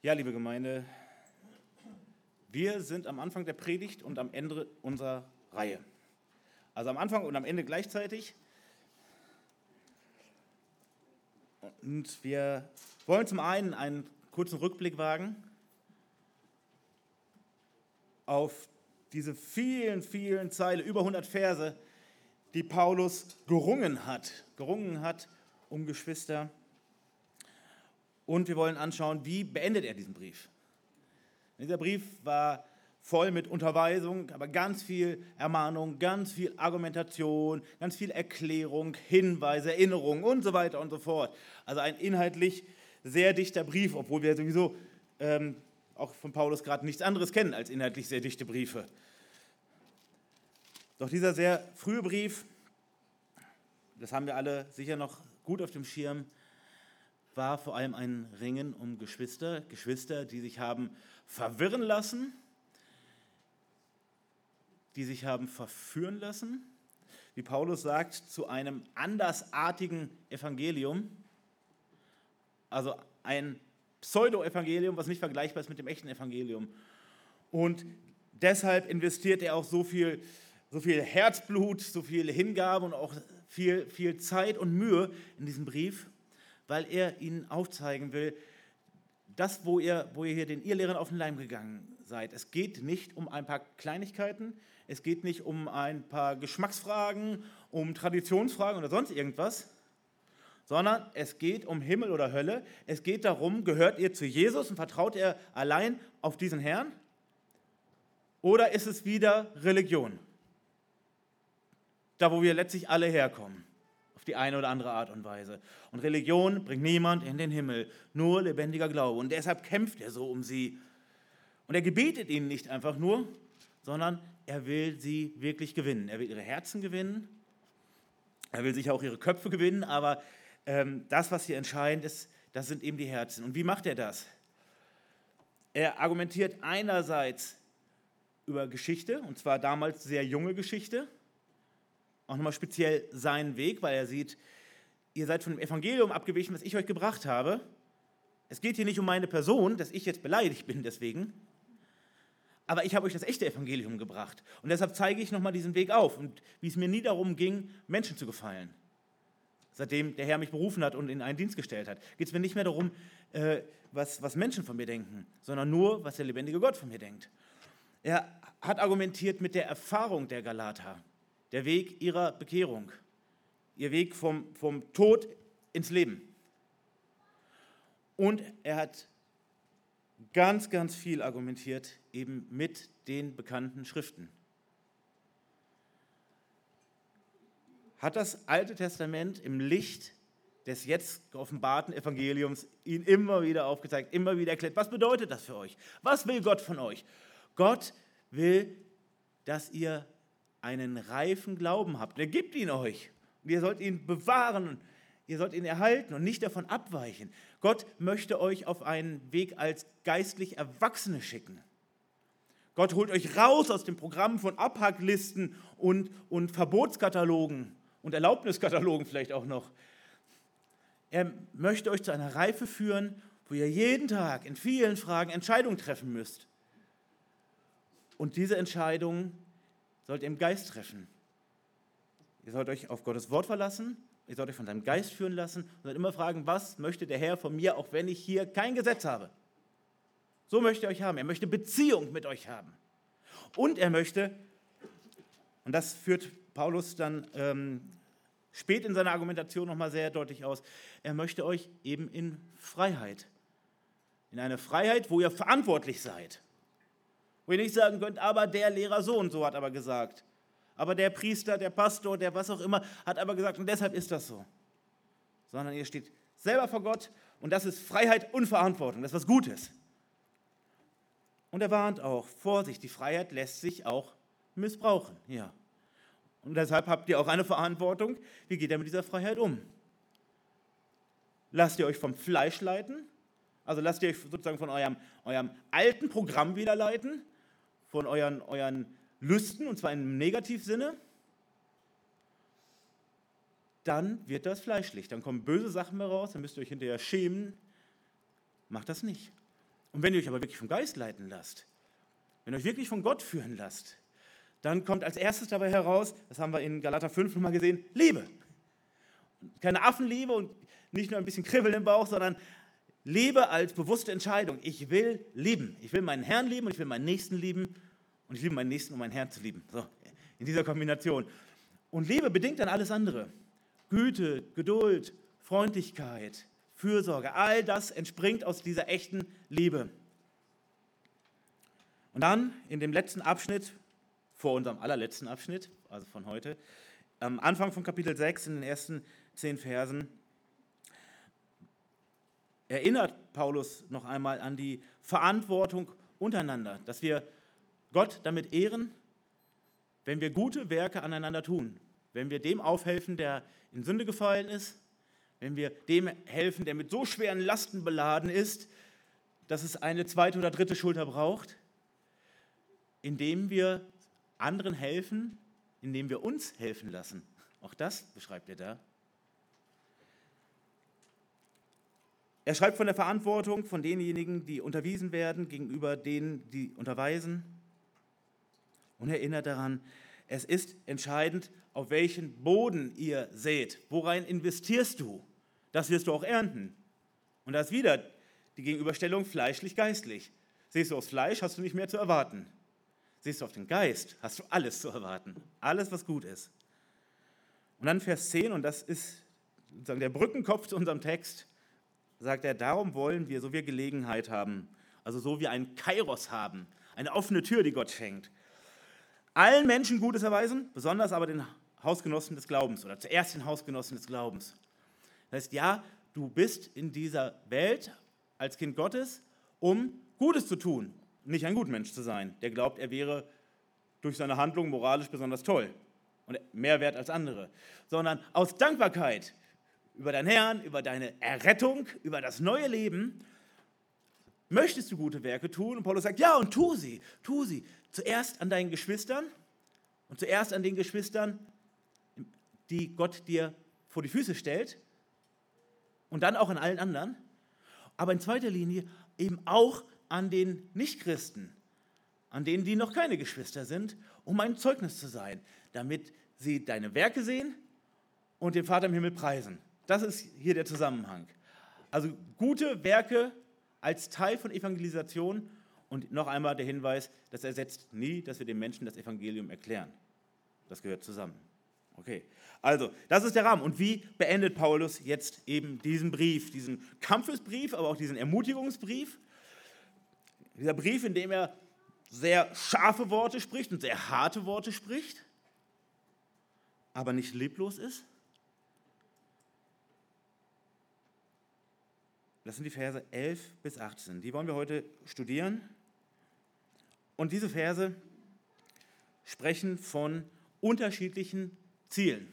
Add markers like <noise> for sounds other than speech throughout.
Ja, liebe Gemeinde, wir sind am Anfang der Predigt und am Ende unserer Reihe. Also am Anfang und am Ende gleichzeitig. Und wir wollen zum einen einen kurzen Rückblick wagen auf diese vielen, vielen Zeile, über 100 Verse, die Paulus gerungen hat, gerungen hat um Geschwister. Und wir wollen anschauen, wie beendet er diesen Brief. Dieser Brief war voll mit Unterweisung, aber ganz viel Ermahnung, ganz viel Argumentation, ganz viel Erklärung, Hinweise, Erinnerung und so weiter und so fort. Also ein inhaltlich sehr dichter Brief, obwohl wir sowieso ähm, auch von Paulus gerade nichts anderes kennen als inhaltlich sehr dichte Briefe. Doch dieser sehr frühe Brief, das haben wir alle sicher noch gut auf dem Schirm, war vor allem ein Ringen um Geschwister, Geschwister, die sich haben verwirren lassen, die sich haben verführen lassen, wie Paulus sagt, zu einem andersartigen Evangelium, also ein Pseudo-Evangelium, was nicht vergleichbar ist mit dem echten Evangelium. Und deshalb investiert er auch so viel so viel Herzblut, so viel Hingabe und auch viel, viel Zeit und Mühe in diesem Brief, weil er ihnen aufzeigen will, das, wo ihr, wo ihr hier den Irrlehrern auf den Leim gegangen seid. Es geht nicht um ein paar Kleinigkeiten, es geht nicht um ein paar Geschmacksfragen, um Traditionsfragen oder sonst irgendwas, sondern es geht um Himmel oder Hölle. Es geht darum, gehört ihr zu Jesus und vertraut ihr allein auf diesen Herrn? Oder ist es wieder Religion? da wo wir letztlich alle herkommen, die eine oder andere Art und Weise. Und Religion bringt niemand in den Himmel, nur lebendiger Glaube. Und deshalb kämpft er so um sie. Und er gebetet ihnen nicht einfach nur, sondern er will sie wirklich gewinnen. Er will ihre Herzen gewinnen, er will sich auch ihre Köpfe gewinnen, aber ähm, das, was hier entscheidend ist, das sind eben die Herzen. Und wie macht er das? Er argumentiert einerseits über Geschichte, und zwar damals sehr junge Geschichte, auch nochmal speziell seinen Weg, weil er sieht, ihr seid von dem Evangelium abgewichen, was ich euch gebracht habe. Es geht hier nicht um meine Person, dass ich jetzt beleidigt bin deswegen, aber ich habe euch das echte Evangelium gebracht. Und deshalb zeige ich nochmal diesen Weg auf und wie es mir nie darum ging, Menschen zu gefallen. Seitdem der Herr mich berufen hat und in einen Dienst gestellt hat, geht es mir nicht mehr darum, äh, was, was Menschen von mir denken, sondern nur, was der lebendige Gott von mir denkt. Er hat argumentiert mit der Erfahrung der Galater der Weg ihrer Bekehrung, ihr Weg vom, vom Tod ins Leben. Und er hat ganz, ganz viel argumentiert, eben mit den bekannten Schriften. Hat das Alte Testament im Licht des jetzt geoffenbarten Evangeliums ihn immer wieder aufgezeigt, immer wieder erklärt, was bedeutet das für euch? Was will Gott von euch? Gott will, dass ihr einen reifen Glauben habt. Er gibt ihn euch. Und ihr sollt ihn bewahren, ihr sollt ihn erhalten und nicht davon abweichen. Gott möchte euch auf einen Weg als geistlich Erwachsene schicken. Gott holt euch raus aus dem Programm von Abhacklisten und, und Verbotskatalogen und Erlaubniskatalogen vielleicht auch noch. Er möchte euch zu einer Reife führen, wo ihr jeden Tag in vielen Fragen Entscheidungen treffen müsst. Und diese Entscheidungen sollt ihr im Geist treffen. Ihr sollt euch auf Gottes Wort verlassen, ihr sollt euch von seinem Geist führen lassen und sollt immer fragen, was möchte der Herr von mir, auch wenn ich hier kein Gesetz habe. So möchte er euch haben. Er möchte Beziehung mit euch haben. Und er möchte, und das führt Paulus dann ähm, spät in seiner Argumentation nochmal sehr deutlich aus, er möchte euch eben in Freiheit, in eine Freiheit, wo ihr verantwortlich seid. Wo ihr nicht sagen könnt, aber der Lehrer so und so hat aber gesagt. Aber der Priester, der Pastor, der was auch immer, hat aber gesagt, und deshalb ist das so. Sondern ihr steht selber vor Gott und das ist Freiheit und Verantwortung. Das ist was Gutes. Und er warnt auch, Vorsicht, die Freiheit lässt sich auch missbrauchen. Ja. Und deshalb habt ihr auch eine Verantwortung. Wie geht ihr mit dieser Freiheit um? Lasst ihr euch vom Fleisch leiten? Also lasst ihr euch sozusagen von eurem, eurem alten Programm wieder leiten? Von euren, euren Lüsten, und zwar im Negativsinne, dann wird das fleischlich. Dann kommen böse Sachen mehr raus, dann müsst ihr euch hinterher schämen. Macht das nicht. Und wenn ihr euch aber wirklich vom Geist leiten lasst, wenn ihr euch wirklich von Gott führen lasst, dann kommt als erstes dabei heraus, das haben wir in Galater 5 nochmal gesehen, Liebe. Keine Affenliebe und nicht nur ein bisschen Kribbeln im Bauch, sondern Liebe als bewusste Entscheidung. Ich will lieben. Ich will meinen Herrn lieben und ich will meinen Nächsten lieben und ich liebe meinen Nächsten, um meinen Herrn zu lieben. So, in dieser Kombination. Und Liebe bedingt dann alles andere. Güte, Geduld, Freundlichkeit, Fürsorge, all das entspringt aus dieser echten Liebe. Und dann in dem letzten Abschnitt, vor unserem allerletzten Abschnitt, also von heute, am Anfang von Kapitel 6, in den ersten zehn Versen, erinnert Paulus noch einmal an die Verantwortung untereinander, dass wir Gott damit ehren, wenn wir gute Werke aneinander tun, wenn wir dem aufhelfen, der in Sünde gefallen ist, wenn wir dem helfen, der mit so schweren Lasten beladen ist, dass es eine zweite oder dritte Schulter braucht, indem wir anderen helfen, indem wir uns helfen lassen. Auch das beschreibt er da. Er schreibt von der Verantwortung von denjenigen, die unterwiesen werden, gegenüber denen, die unterweisen. Und erinnert daran, es ist entscheidend, auf welchen Boden ihr seht. Worein investierst du? Das wirst du auch ernten. Und da ist wieder die Gegenüberstellung fleischlich-geistlich. Siehst du aufs Fleisch, hast du nicht mehr zu erwarten. Siehst du auf den Geist, hast du alles zu erwarten. Alles, was gut ist. Und dann Vers 10, und das ist sozusagen der Brückenkopf zu unserem Text, sagt er, darum wollen wir, so wir Gelegenheit haben, also so wie ein Kairos haben, eine offene Tür, die Gott schenkt, allen Menschen Gutes erweisen, besonders aber den Hausgenossen des Glaubens oder zuerst den Hausgenossen des Glaubens. Das heißt, ja, du bist in dieser Welt als Kind Gottes, um Gutes zu tun, nicht ein Gutmensch zu sein, der glaubt, er wäre durch seine Handlung moralisch besonders toll und mehr wert als andere, sondern aus Dankbarkeit über deinen Herrn, über deine Errettung, über das neue Leben, möchtest du gute Werke tun? Und Paulus sagt, ja, und tu sie, tu sie. Zuerst an deinen Geschwistern und zuerst an den Geschwistern, die Gott dir vor die Füße stellt und dann auch an allen anderen, aber in zweiter Linie eben auch an den Nichtchristen, an denen, die noch keine Geschwister sind, um ein Zeugnis zu sein, damit sie deine Werke sehen und den Vater im Himmel preisen. Das ist hier der Zusammenhang. Also gute Werke als Teil von Evangelisation und noch einmal der Hinweis, das ersetzt nie, dass wir den Menschen das Evangelium erklären. Das gehört zusammen. Okay, also das ist der Rahmen. Und wie beendet Paulus jetzt eben diesen Brief, diesen Kampfesbrief, aber auch diesen Ermutigungsbrief? Dieser Brief, in dem er sehr scharfe Worte spricht und sehr harte Worte spricht, aber nicht leblos ist. Das sind die Verse 11 bis 18. Die wollen wir heute studieren. Und diese Verse sprechen von unterschiedlichen Zielen.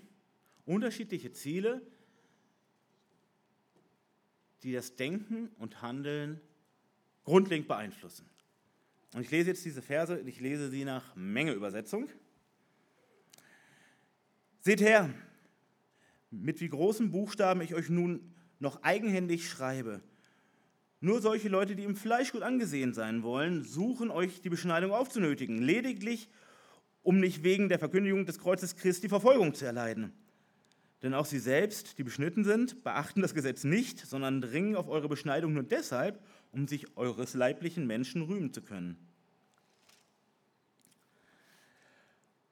Unterschiedliche Ziele, die das Denken und Handeln grundlegend beeinflussen. Und ich lese jetzt diese Verse, ich lese sie nach Mengeübersetzung. Seht her, mit wie großen Buchstaben ich euch nun noch eigenhändig schreibe. Nur solche Leute, die im Fleisch gut angesehen sein wollen, suchen euch die Beschneidung aufzunötigen, lediglich um nicht wegen der Verkündigung des Kreuzes Christi Verfolgung zu erleiden. Denn auch sie selbst, die beschnitten sind, beachten das Gesetz nicht, sondern dringen auf eure Beschneidung nur deshalb, um sich eures leiblichen Menschen rühmen zu können.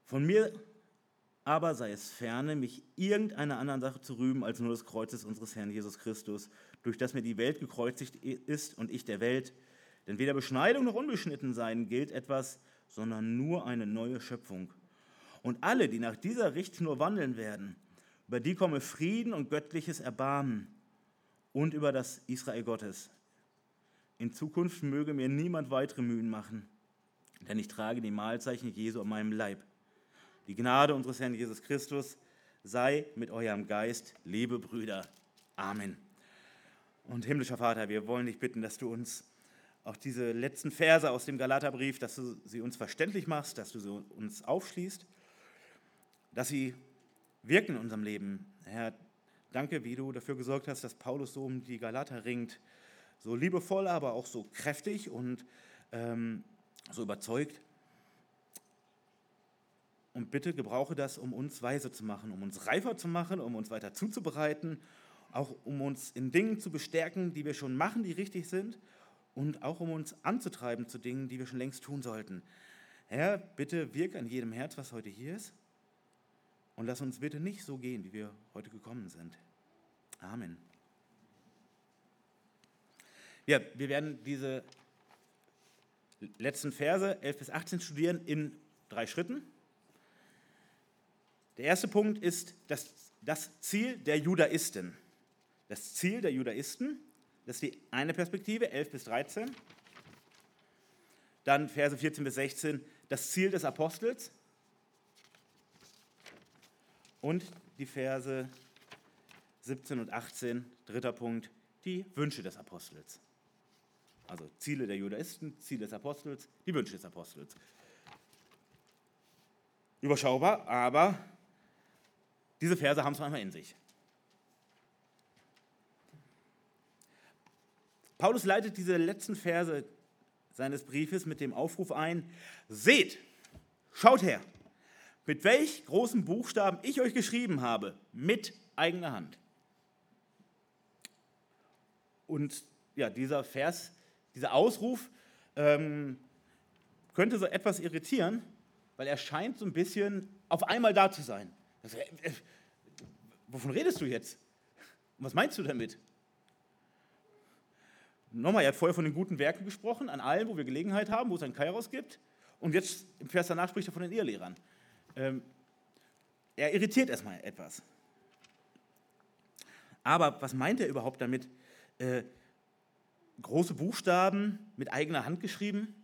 Von mir aber sei es ferne, mich irgendeiner anderen Sache zu rühmen, als nur des Kreuzes unseres Herrn Jesus Christus, durch das mir die Welt gekreuzigt ist und ich der Welt. Denn weder Beschneidung noch unbeschnitten sein gilt etwas, sondern nur eine neue Schöpfung. Und alle, die nach dieser Richtschnur wandeln werden, über die komme Frieden und göttliches Erbarmen und über das Israel Gottes. In Zukunft möge mir niemand weitere Mühen machen, denn ich trage die Mahlzeichen Jesu an meinem Leib. Die Gnade unseres Herrn Jesus Christus sei mit eurem Geist, liebe Brüder. Amen. Und himmlischer Vater, wir wollen dich bitten, dass du uns auch diese letzten Verse aus dem Galaterbrief, dass du sie uns verständlich machst, dass du sie uns aufschließt, dass sie wirken in unserem Leben. Herr, danke, wie du dafür gesorgt hast, dass Paulus so um die Galater ringt, so liebevoll, aber auch so kräftig und ähm, so überzeugt. Und bitte gebrauche das, um uns weise zu machen, um uns reifer zu machen, um uns weiter zuzubereiten, auch um uns in Dingen zu bestärken, die wir schon machen, die richtig sind, und auch um uns anzutreiben zu Dingen, die wir schon längst tun sollten. Herr, bitte wirke an jedem Herz, was heute hier ist, und lass uns bitte nicht so gehen, wie wir heute gekommen sind. Amen. Ja, wir werden diese letzten Verse 11 bis 18 studieren in drei Schritten. Der erste Punkt ist das, das Ziel der Judaisten. Das Ziel der Judaisten, das ist die eine Perspektive, 11 bis 13. Dann Verse 14 bis 16, das Ziel des Apostels. Und die Verse 17 und 18, dritter Punkt, die Wünsche des Apostels. Also Ziele der Judaisten, Ziele des Apostels, die Wünsche des Apostels. Überschaubar, aber diese Verse haben es manchmal in sich. Paulus leitet diese letzten Verse seines Briefes mit dem Aufruf ein, seht, schaut her, mit welch großen Buchstaben ich euch geschrieben habe, mit eigener Hand. Und ja, dieser Vers, dieser Ausruf ähm, könnte so etwas irritieren, weil er scheint so ein bisschen auf einmal da zu sein. Das, äh, äh, wovon redest du jetzt? was meinst du damit? Nochmal, er hat vorher von den guten Werken gesprochen, an allen, wo wir Gelegenheit haben, wo es ein Kairos gibt. Und jetzt im Vers danach spricht er von den Ehelehrern. Ähm, er irritiert erstmal etwas. Aber was meint er überhaupt damit? Äh, große Buchstaben mit eigener Hand geschrieben?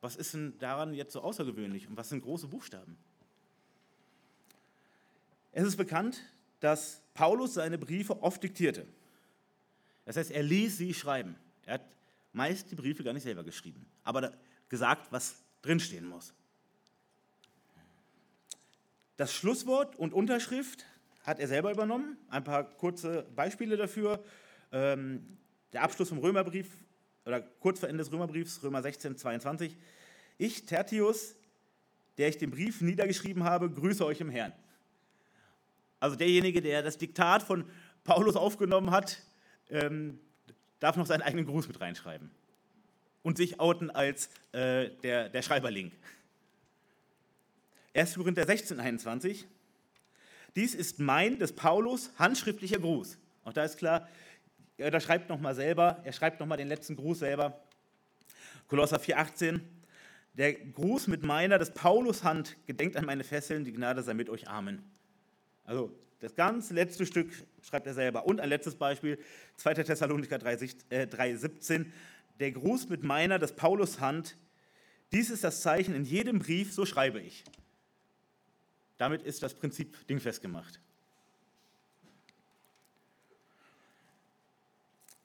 Was ist denn daran jetzt so außergewöhnlich und was sind große Buchstaben? Es ist bekannt, dass Paulus seine Briefe oft diktierte. Das heißt, er ließ sie schreiben. Er hat meist die Briefe gar nicht selber geschrieben, aber gesagt, was drinstehen muss. Das Schlusswort und Unterschrift hat er selber übernommen. Ein paar kurze Beispiele dafür. Ähm, der Abschluss vom Römerbrief oder kurz vor Ende des Römerbriefs, Römer 16, 22. Ich, Tertius, der ich den Brief niedergeschrieben habe, grüße euch im Herrn. Also derjenige, der das Diktat von Paulus aufgenommen hat, ähm, darf noch seinen eigenen Gruß mit reinschreiben und sich outen als äh, der, der Schreiberling. 1. Korinther 16, 21. Dies ist mein, des Paulus, handschriftlicher Gruß. Auch da ist klar, er schreibt nochmal selber, er schreibt nochmal den letzten Gruß selber. Kolosser 4, 18. Der Gruß mit meiner, des Paulus Hand, gedenkt an meine Fesseln, die Gnade sei mit euch. Amen. Also das ganz letzte Stück schreibt er selber. Und ein letztes Beispiel, 2. Thessalonicher 3,17. Äh, Der Gruß mit meiner, des Paulus Hand, dies ist das Zeichen in jedem Brief, so schreibe ich. Damit ist das Prinzip dingfest gemacht.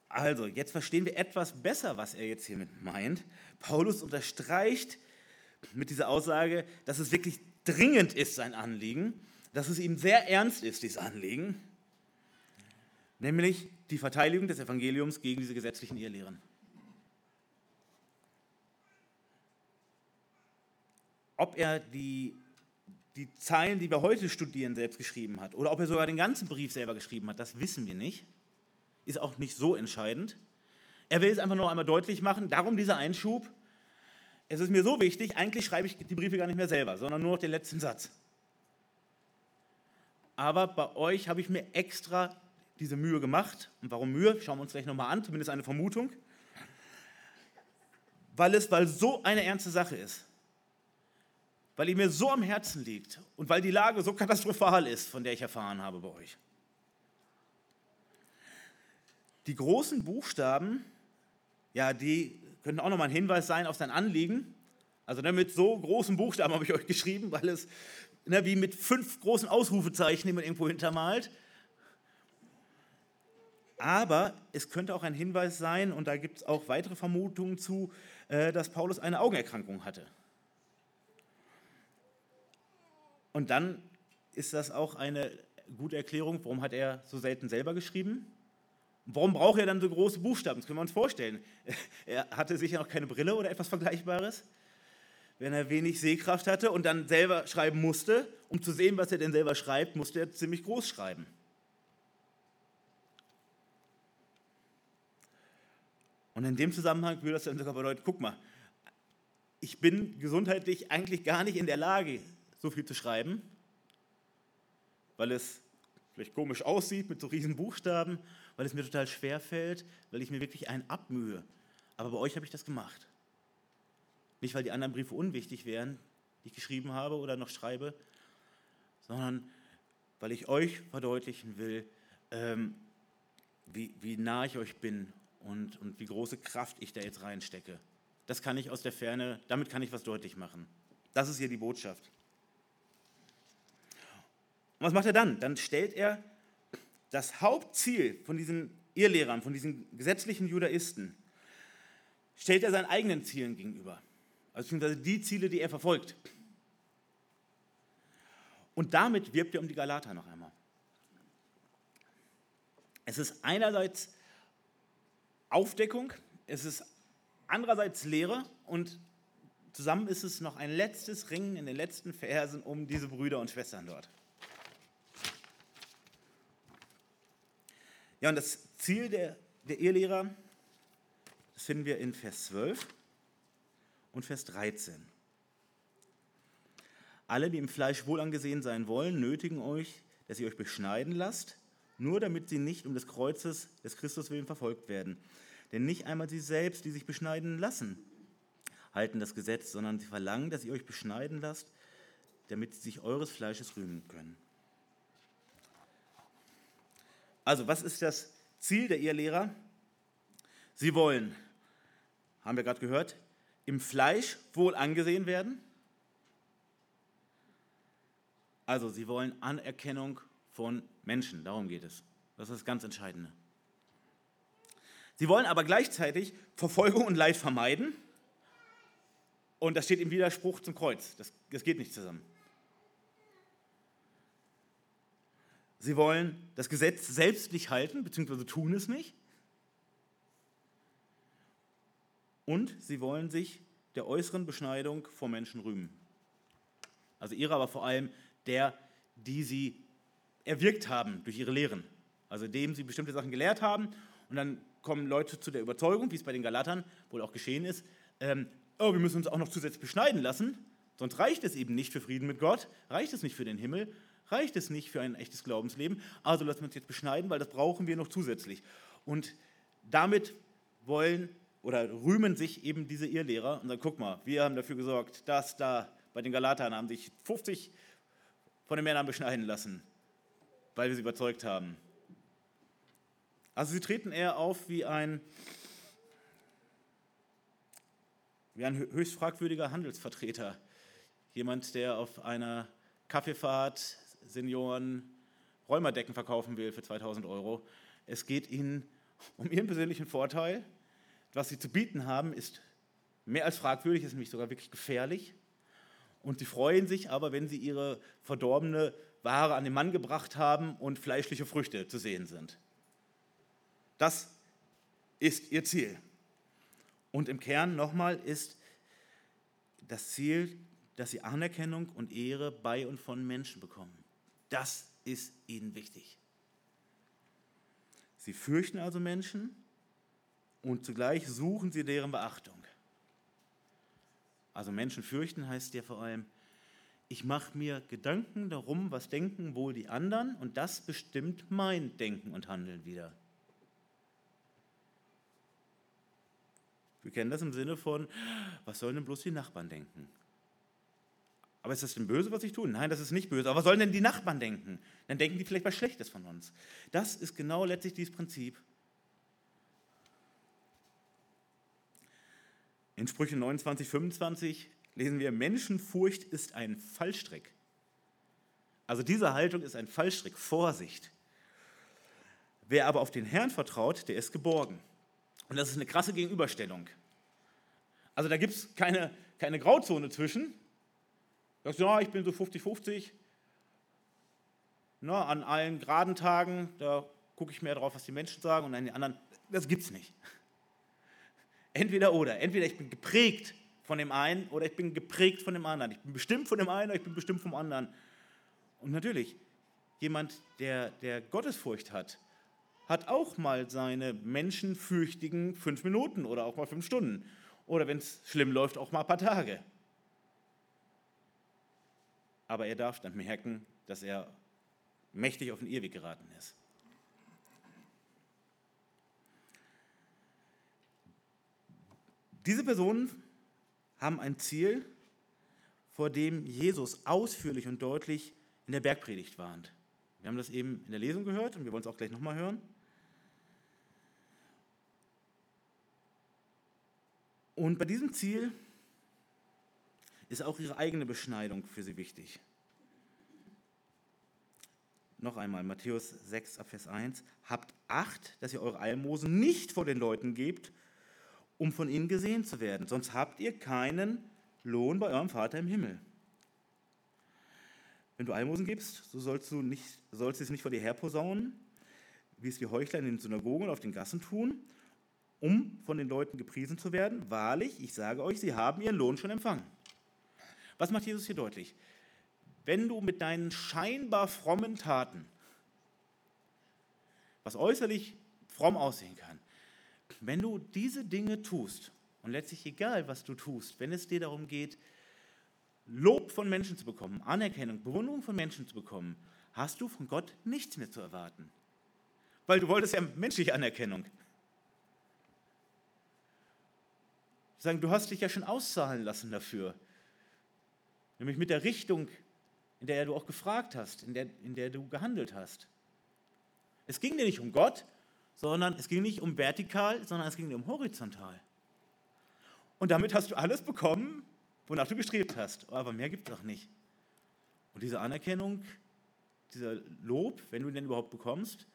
Also, jetzt verstehen wir etwas besser, was er jetzt hiermit meint. Paulus unterstreicht mit dieser Aussage, dass es wirklich dringend ist, sein Anliegen dass es ihm sehr ernst ist, dieses Anliegen, nämlich die Verteidigung des Evangeliums gegen diese gesetzlichen Irrlehren. Ob er die, die Zeilen, die wir heute studieren, selbst geschrieben hat oder ob er sogar den ganzen Brief selber geschrieben hat, das wissen wir nicht. Ist auch nicht so entscheidend. Er will es einfach nur einmal deutlich machen, darum dieser Einschub. Es ist mir so wichtig, eigentlich schreibe ich die Briefe gar nicht mehr selber, sondern nur noch den letzten Satz aber bei euch habe ich mir extra diese Mühe gemacht. Und warum Mühe? Schauen wir uns gleich nochmal an, zumindest eine Vermutung. Weil es weil so eine ernste Sache ist. Weil ihr mir so am Herzen liegt und weil die Lage so katastrophal ist, von der ich erfahren habe bei euch. Die großen Buchstaben, ja, die könnten auch nochmal ein Hinweis sein auf sein Anliegen. Also ne, mit so großen Buchstaben habe ich euch geschrieben, weil es ne, wie mit fünf großen Ausrufezeichen, die man irgendwo hintermalt. Aber es könnte auch ein Hinweis sein, und da gibt es auch weitere Vermutungen zu, äh, dass Paulus eine Augenerkrankung hatte. Und dann ist das auch eine gute Erklärung, warum hat er so selten selber geschrieben Warum braucht er dann so große Buchstaben? Das können wir uns vorstellen. <laughs> Er hatte sicher noch keine Brille oder etwas Vergleichbares, wenn er wenig Sehkraft hatte und dann selber schreiben musste. Um zu sehen, was er denn selber schreibt, musste er ziemlich groß schreiben. Und in dem Zusammenhang würde das dann sogar bedeuten, guck mal, ich bin gesundheitlich eigentlich gar nicht in der Lage, so viel zu schreiben, weil es vielleicht komisch aussieht mit so riesen Buchstaben, weil es mir total schwer fällt, weil ich mir wirklich einen abmühe. Aber bei euch habe ich das gemacht. Nicht, weil die anderen Briefe unwichtig wären, die ich geschrieben habe oder noch schreibe, sondern weil ich euch verdeutlichen will, ähm, wie, wie nah ich euch bin und, und wie große Kraft ich da jetzt reinstecke. Das kann ich aus der Ferne, damit kann ich was deutlich machen. Das ist hier die Botschaft. Und was macht er dann? Dann stellt er das Hauptziel von diesen Irrlehrern, von diesen gesetzlichen Judaisten, stellt er seinen eigenen Zielen gegenüber. Also beziehungsweise die Ziele, die er verfolgt. Und damit wirbt er um die Galater noch einmal. Es ist einerseits Aufdeckung, es ist andererseits Lehre und zusammen ist es noch ein letztes Ringen in den letzten Versen um diese Brüder und Schwestern dort. Ja, und das Ziel der, der Ehelehrer, das finden wir in Vers 12 und Vers 13. Alle, die im Fleisch wohl angesehen sein wollen, nötigen euch, dass ihr euch beschneiden lasst, nur damit sie nicht um des Kreuzes des Christus willen verfolgt werden. Denn nicht einmal sie selbst, die sich beschneiden lassen, halten das Gesetz, sondern sie verlangen, dass ihr euch beschneiden lasst, damit sie sich eures Fleisches rühmen können. Also, was ist das Ziel der Ehelehrer? Sie wollen, haben wir gerade gehört, im Fleisch wohl angesehen werden. Also, sie wollen Anerkennung von Menschen, darum geht es. Das ist das ganz Entscheidende. Sie wollen aber gleichzeitig Verfolgung und Leid vermeiden. Und das steht im Widerspruch zum Kreuz. Das, das geht nicht zusammen. Sie wollen das Gesetz selbst nicht halten, beziehungsweise tun es nicht. Und sie wollen sich der äußeren Beschneidung vor Menschen rühmen. Also ihre, aber vor allem der, die sie erwirkt haben durch ihre Lehren. Also dem sie bestimmte Sachen gelehrt haben und dann kommen Leute zu der Überzeugung, wie es bei den Galatern wohl auch geschehen ist, ähm, oh, wir müssen uns auch noch zusätzlich beschneiden lassen, sonst reicht es eben nicht für Frieden mit Gott, reicht es nicht für den Himmel reicht es nicht für ein echtes Glaubensleben. Also lassen wir uns jetzt beschneiden, weil das brauchen wir noch zusätzlich. Und damit wollen oder rühmen sich eben diese Irrlehrer und sagen, guck mal, wir haben dafür gesorgt, dass da bei den Galatern haben sich 50 von den Männern beschneiden lassen, weil wir sie überzeugt haben. Also sie treten eher auf wie ein, wie ein höchst fragwürdiger Handelsvertreter. Jemand, der auf einer Kaffeefahrt Senioren Räumerdecken verkaufen will für 2000 Euro. Es geht ihnen um ihren persönlichen Vorteil. Was sie zu bieten haben, ist mehr als fragwürdig, ist nämlich sogar wirklich gefährlich. Und sie freuen sich aber, wenn sie ihre verdorbene Ware an den Mann gebracht haben und fleischliche Früchte zu sehen sind. Das ist ihr Ziel. Und im Kern nochmal ist das Ziel, dass sie Anerkennung und Ehre bei und von Menschen bekommen. Das ist ihnen wichtig. Sie fürchten also Menschen und zugleich suchen sie deren Beachtung. Also Menschen fürchten heißt ja vor allem, ich mache mir Gedanken darum, was denken wohl die anderen und das bestimmt mein Denken und Handeln wieder. Wir kennen das im Sinne von, was sollen denn bloß die Nachbarn denken? Aber ist das denn böse, was ich tue? Nein, das ist nicht böse. Aber was sollen denn die Nachbarn denken? Dann denken die vielleicht was Schlechtes von uns. Das ist genau letztlich dieses Prinzip. In Sprüche 29, 25 lesen wir, Menschenfurcht ist ein Fallstrick. Also diese Haltung ist ein Fallstrick, Vorsicht. Wer aber auf den Herrn vertraut, der ist geborgen. Und das ist eine krasse Gegenüberstellung. Also da gibt es keine, keine Grauzone zwischen, Sagst du, ja, ich bin so 50-50. an allen geraden Tagen, da gucke ich mehr darauf, was die Menschen sagen und an den anderen, das gibt's nicht. Entweder oder. Entweder ich bin geprägt von dem einen oder ich bin geprägt von dem anderen. Ich bin bestimmt von dem einen oder ich bin bestimmt vom anderen. Und natürlich, jemand, der, der Gottesfurcht hat, hat auch mal seine menschenfürchtigen fünf Minuten oder auch mal fünf Stunden. Oder wenn es schlimm läuft, auch mal ein paar Tage. Aber er darf dann merken, dass er mächtig auf den Irrweg geraten ist. Diese Personen haben ein Ziel, vor dem Jesus ausführlich und deutlich in der Bergpredigt warnt. Wir haben das eben in der Lesung gehört und wir wollen es auch gleich nochmal hören. Und bei diesem Ziel ist auch ihre eigene Beschneidung für sie wichtig. Noch einmal, Matthäus 6, Vers 1. Habt Acht, dass ihr eure Almosen nicht vor den Leuten gebt, um von ihnen gesehen zu werden. Sonst habt ihr keinen Lohn bei eurem Vater im Himmel. Wenn du Almosen gibst, so sollst du, nicht, sollst du es nicht vor dir herposaunen, wie es die Heuchler in den Synagogen und auf den Gassen tun, um von den Leuten gepriesen zu werden. Wahrlich, ich sage euch, sie haben ihren Lohn schon empfangen. Was macht Jesus hier deutlich? Wenn du mit deinen scheinbar frommen Taten, was äußerlich fromm aussehen kann, wenn du diese Dinge tust, und letztlich egal, was du tust, wenn es dir darum geht, Lob von Menschen zu bekommen, Anerkennung, Bewunderung von Menschen zu bekommen, hast du von Gott nichts mehr zu erwarten. Weil du wolltest ja menschliche Anerkennung. Sagen, du hast dich ja schon auszahlen lassen dafür. Nämlich mit der Richtung, in der du auch gefragt hast, in der, in der du gehandelt hast. Es ging dir nicht um Gott, sondern es ging nicht um vertikal, sondern es ging um horizontal. Und damit hast du alles bekommen, wonach du gestrebt hast. Aber mehr gibt es auch nicht. Und diese Anerkennung, dieser Lob, wenn du ihn denn überhaupt bekommst,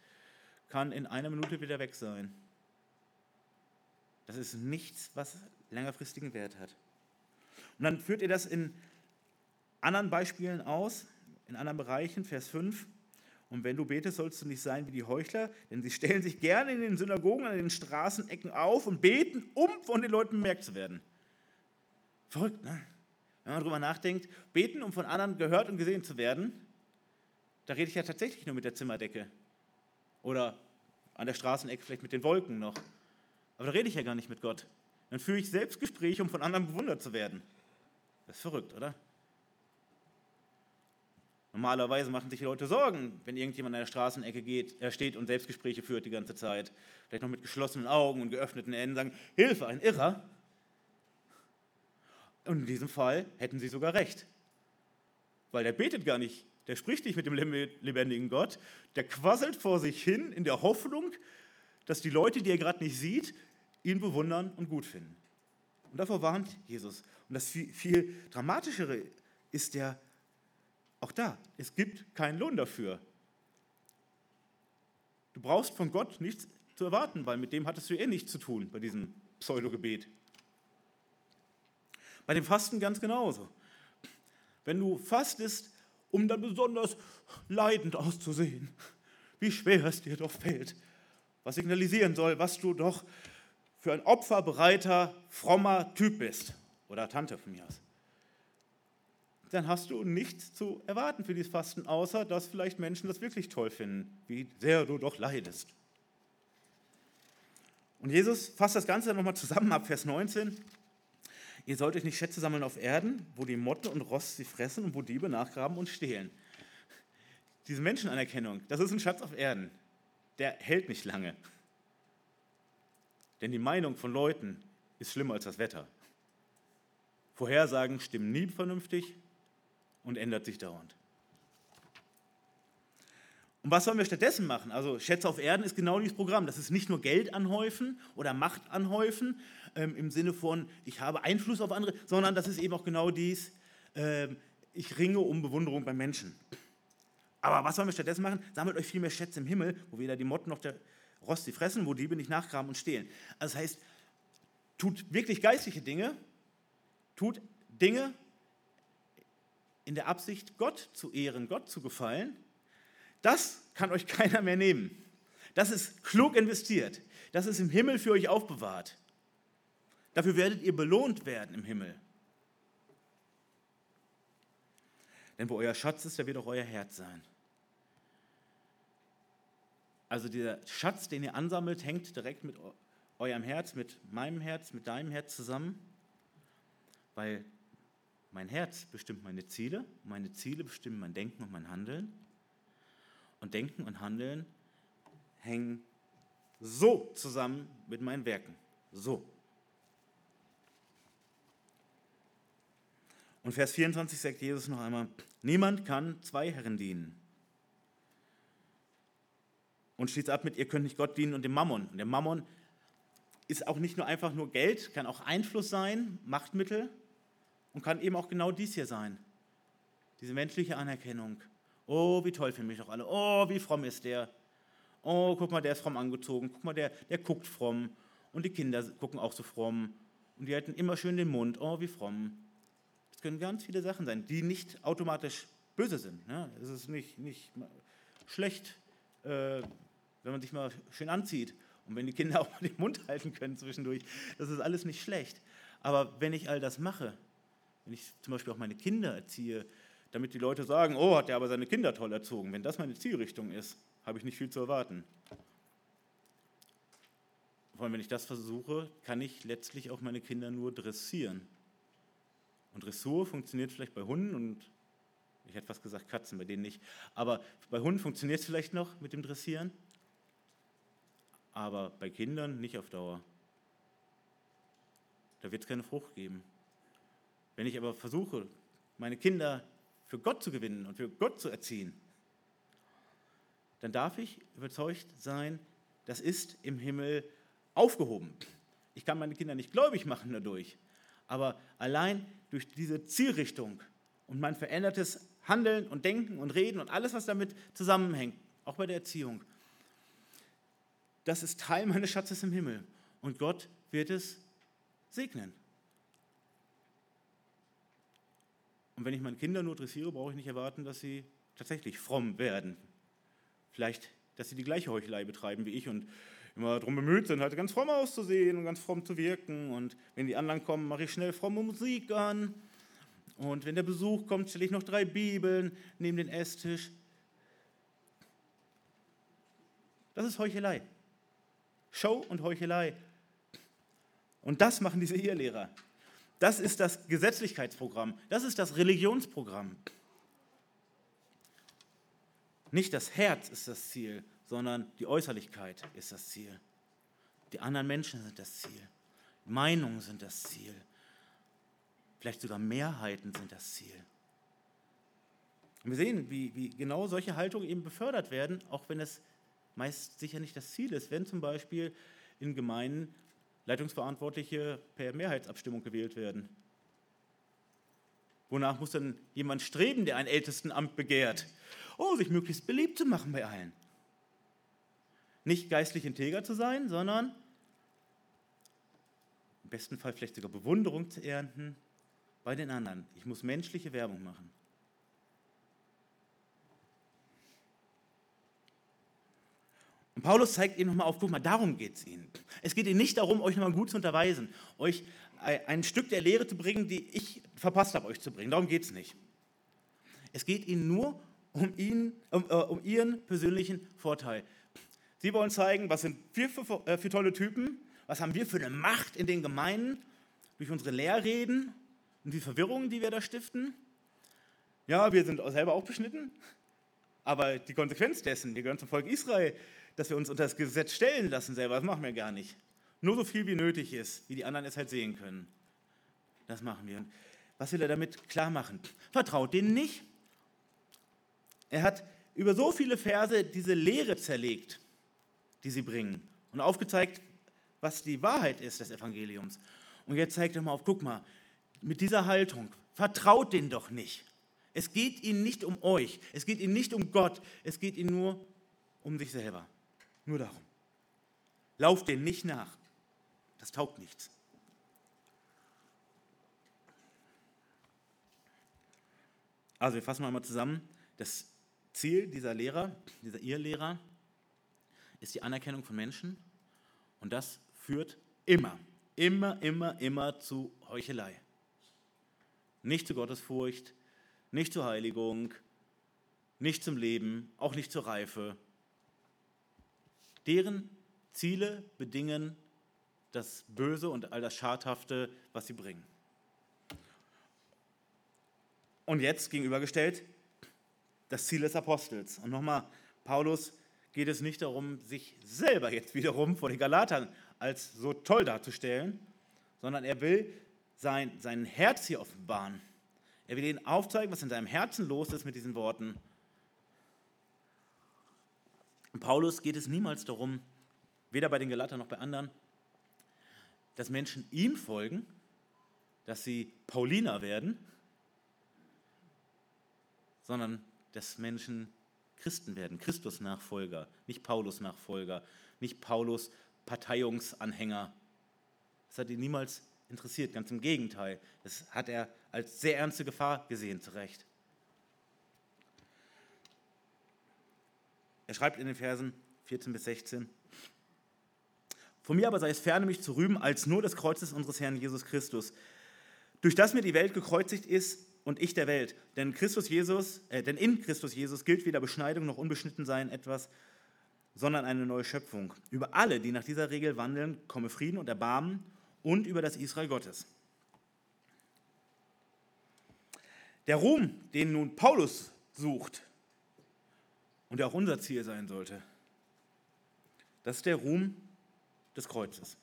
kann in einer Minute wieder weg sein. Das ist nichts, was längerfristigen Wert hat. Und dann führt ihr das in anderen Beispielen aus, in anderen Bereichen, Vers 5. Und wenn du betest, sollst du nicht sein wie die Heuchler, denn sie stellen sich gerne in den Synagogen, an den Straßenecken auf und beten, um von den Leuten bemerkt zu werden. Verrückt, ne? Wenn man darüber nachdenkt, beten, um von anderen gehört und gesehen zu werden, da rede ich ja tatsächlich nur mit der Zimmerdecke. Oder an der Straßenecke vielleicht mit den Wolken noch. Aber da rede ich ja gar nicht mit Gott. Dann führe ich Selbstgespräche, um von anderen bewundert zu werden. Das ist verrückt, oder? Normalerweise machen sich die Leute Sorgen, wenn irgendjemand an der Straßenecke geht, er steht und Selbstgespräche führt die ganze Zeit. Vielleicht noch mit geschlossenen Augen und geöffneten Enden sagen, Hilfe, ein Irrer. Und in diesem Fall hätten sie sogar recht. Weil der betet gar nicht, der spricht nicht mit dem lebendigen Gott, der quasselt vor sich hin in der Hoffnung, dass die Leute, die er gerade nicht sieht, ihn bewundern und gut finden. Und davor warnt Jesus. Und das viel, viel dramatischere ist der auch da, es gibt keinen Lohn dafür. Du brauchst von Gott nichts zu erwarten, weil mit dem hattest du eh nichts zu tun bei diesem Pseudogebet. Bei dem Fasten ganz genauso. Wenn du fastest, um dann besonders leidend auszusehen, wie schwer es dir doch fällt, was signalisieren soll, was du doch für ein opferbereiter, frommer Typ bist oder Tante von mir aus dann hast du nichts zu erwarten für dieses Fasten, außer dass vielleicht Menschen das wirklich toll finden, wie sehr du doch leidest. Und Jesus fasst das Ganze nochmal zusammen ab Vers 19. Ihr sollt euch nicht Schätze sammeln auf Erden, wo die Motten und Rost sie fressen und wo Diebe nachgraben und stehlen. Diese Menschenanerkennung, das ist ein Schatz auf Erden. Der hält nicht lange. Denn die Meinung von Leuten ist schlimmer als das Wetter. Vorhersagen stimmen nie vernünftig, und ändert sich dauernd. Und was sollen wir stattdessen machen? Also Schätze auf Erden ist genau dieses Programm. Das ist nicht nur Geld anhäufen oder Macht anhäufen ähm, im Sinne von, ich habe Einfluss auf andere, sondern das ist eben auch genau dies, äh, ich ringe um Bewunderung beim Menschen. Aber was sollen wir stattdessen machen? Sammelt euch viel mehr Schätze im Himmel, wo weder die Motten noch der Rost sie fressen, wo Diebe nicht nachgraben und stehlen. Also das heißt, tut wirklich geistliche Dinge, tut Dinge, in der Absicht, Gott zu ehren, Gott zu gefallen, das kann euch <laughs> keiner mehr nehmen. Das ist klug investiert. Das ist im Himmel für euch aufbewahrt. Dafür werdet ihr belohnt werden im Himmel. Denn wo euer Schatz ist, da wird auch euer Herz sein. Also dieser Schatz, den ihr ansammelt, hängt direkt mit eurem Herz, mit meinem Herz, mit deinem Herz zusammen, weil mein Herz bestimmt meine Ziele, meine Ziele bestimmen mein Denken und mein Handeln. Und Denken und Handeln hängen so zusammen mit meinen Werken. So. Und Vers 24 sagt Jesus noch einmal, niemand kann zwei Herren dienen. Und schließt ab mit, ihr könnt nicht Gott dienen und dem Mammon. Und der Mammon ist auch nicht nur einfach nur Geld, kann auch Einfluss sein, Machtmittel und kann eben auch genau dies hier sein. Diese menschliche Anerkennung. Oh, wie toll für mich doch alle. Oh, wie fromm ist der. Oh, guck mal, der ist fromm angezogen. Guck mal, der, der guckt fromm. Und die Kinder gucken auch so fromm. Und die halten immer schön den Mund. Oh, wie fromm. Das können ganz viele Sachen sein, die nicht automatisch böse sind. Ne? Es ist nicht, nicht schlecht, äh, wenn man sich mal schön anzieht und wenn die Kinder <laughs> auch mal den Mund halten können zwischendurch. Das ist alles nicht schlecht. Aber wenn ich all das mache, wenn ich zum Beispiel auch meine Kinder erziehe, damit die Leute sagen, oh, hat der aber seine Kinder toll erzogen. Wenn das meine Zielrichtung ist, habe ich nicht viel zu erwarten. Vor allem, wenn ich das versuche, kann ich letztlich auch meine Kinder nur dressieren. Und Dressur funktioniert vielleicht bei Hunden und ich hätte fast gesagt Katzen, bei denen nicht. Aber bei Hunden funktioniert es vielleicht noch mit dem Dressieren, aber bei Kindern nicht auf Dauer. Da wird es keine Frucht geben. Wenn ich aber versuche, meine Kinder für Gott zu gewinnen und für Gott zu erziehen, dann darf ich überzeugt sein, das ist im Himmel aufgehoben. Ich kann meine Kinder nicht gläubig machen dadurch, aber allein durch diese Zielrichtung und mein verändertes Handeln und Denken und Reden und alles, was damit zusammenhängt, auch bei der Erziehung, das ist Teil meines Schatzes im Himmel. Und Gott wird es segnen. Und wenn ich meine Kinder nur dressiere, brauche ich nicht erwarten, dass sie tatsächlich fromm werden. Vielleicht, dass sie die gleiche Heuchelei betreiben wie ich und immer darum bemüht sind, halt ganz fromm auszusehen und ganz fromm zu wirken. Und wenn die anderen kommen, mache ich schnell fromme Musik an. Und wenn der Besuch kommt, stelle ich noch drei Bibeln neben den Esstisch. Das ist Heuchelei. Show und Heuchelei. Und das machen diese Ehelehrer. Das ist das Gesetzlichkeitsprogramm. Das ist das Religionsprogramm. Nicht das Herz ist das Ziel, sondern die Äußerlichkeit ist das Ziel. Die anderen Menschen sind das Ziel. Meinungen sind das Ziel. Vielleicht sogar Mehrheiten sind das Ziel. Und wir sehen, wie, wie genau solche Haltungen eben befördert werden, auch wenn es meist sicher nicht das Ziel ist. Wenn zum Beispiel in Gemeinden Leitungsverantwortliche per Mehrheitsabstimmung gewählt werden. Wonach muss dann jemand streben, der ein Ältestenamt begehrt? Oh, sich möglichst beliebt zu machen bei allen nicht geistlich integer zu sein, sondern im besten Fall vielleicht sogar Bewunderung zu ernten bei den anderen. Ich muss menschliche Werbung machen. Und Paulus zeigt ihnen nochmal auf, guck mal, darum geht es ihnen. Es geht ihnen nicht darum, euch nochmal gut zu unterweisen, euch ein Stück der Lehre zu bringen, die ich verpasst habe, euch zu bringen. Darum geht es nicht. Es geht ihnen nur um, ihn, um, äh, um ihren persönlichen Vorteil. Sie wollen zeigen, was sind wir für, äh, für tolle Typen, was haben wir für eine Macht in den Gemeinden durch unsere Lehrreden und die Verwirrungen, die wir da stiften. Ja, wir sind selber auch beschnitten, aber die Konsequenz dessen, wir gehören zum Volk Israel, dass wir uns unter das Gesetz stellen lassen selber, das machen wir gar nicht. Nur so viel wie nötig ist, wie die anderen es halt sehen können. Das machen wir. Was will er damit klar machen? Vertraut denen nicht. Er hat über so viele Verse diese Lehre zerlegt die sie bringen und aufgezeigt, was die Wahrheit ist des Evangeliums. Und jetzt zeigt er mal auf, guck mal, mit dieser Haltung, vertraut denen doch nicht. Es geht ihnen nicht um euch, es geht ihnen nicht um Gott, es geht ihnen nur um sich selber. Nur darum. Lauft denen nicht nach. Das taugt nichts. Also wir fassen mal zusammen. Das Ziel dieser Lehrer, dieser Irrlehrer, ist die Anerkennung von Menschen und das führt immer, immer, immer, immer zu Heuchelei. Nicht zu Gottesfurcht, nicht zur Heiligung, nicht zum Leben, auch nicht zur Reife. Deren Ziele bedingen das Böse und all das Schadhafte, was sie bringen. Und jetzt gegenübergestellt das Ziel des Apostels. Und nochmal, Paulus geht es nicht darum, sich selber jetzt wiederum vor den Galatern als so toll darzustellen, sondern er will sein, sein Herz hier offenbaren. Er will ihnen aufzeigen, was in seinem Herzen los ist mit diesen Worten. Und Paulus geht es niemals darum, weder bei den Galatern noch bei anderen, dass Menschen ihm folgen, dass sie Pauliner werden, sondern dass Menschen Christen werden, Christus-Nachfolger, nicht Paulus-Nachfolger, nicht Paulus-Parteiungsanhänger. Das hat ihn niemals interessiert, ganz im Gegenteil. Das hat er als sehr ernste Gefahr gesehen, zu Recht. Er schreibt in den Versen 14 bis 16, Von mir aber sei es ferne, mich zu rühmen, als nur des Kreuzes unseres Herrn Jesus Christus, durch das mir die Welt gekreuzigt ist und ich der Welt. Denn, Christus Jesus, äh, denn in Christus Jesus gilt weder Beschneidung noch Unbeschnittensein etwas, sondern eine neue Schöpfung. Über alle, die nach dieser Regel wandeln, komme Frieden und Erbarmen und über das Israel Gottes. Der Ruhm, den nun Paulus sucht und der auch unser Ziel sein sollte, das ist der Ruhm des Kreuzes.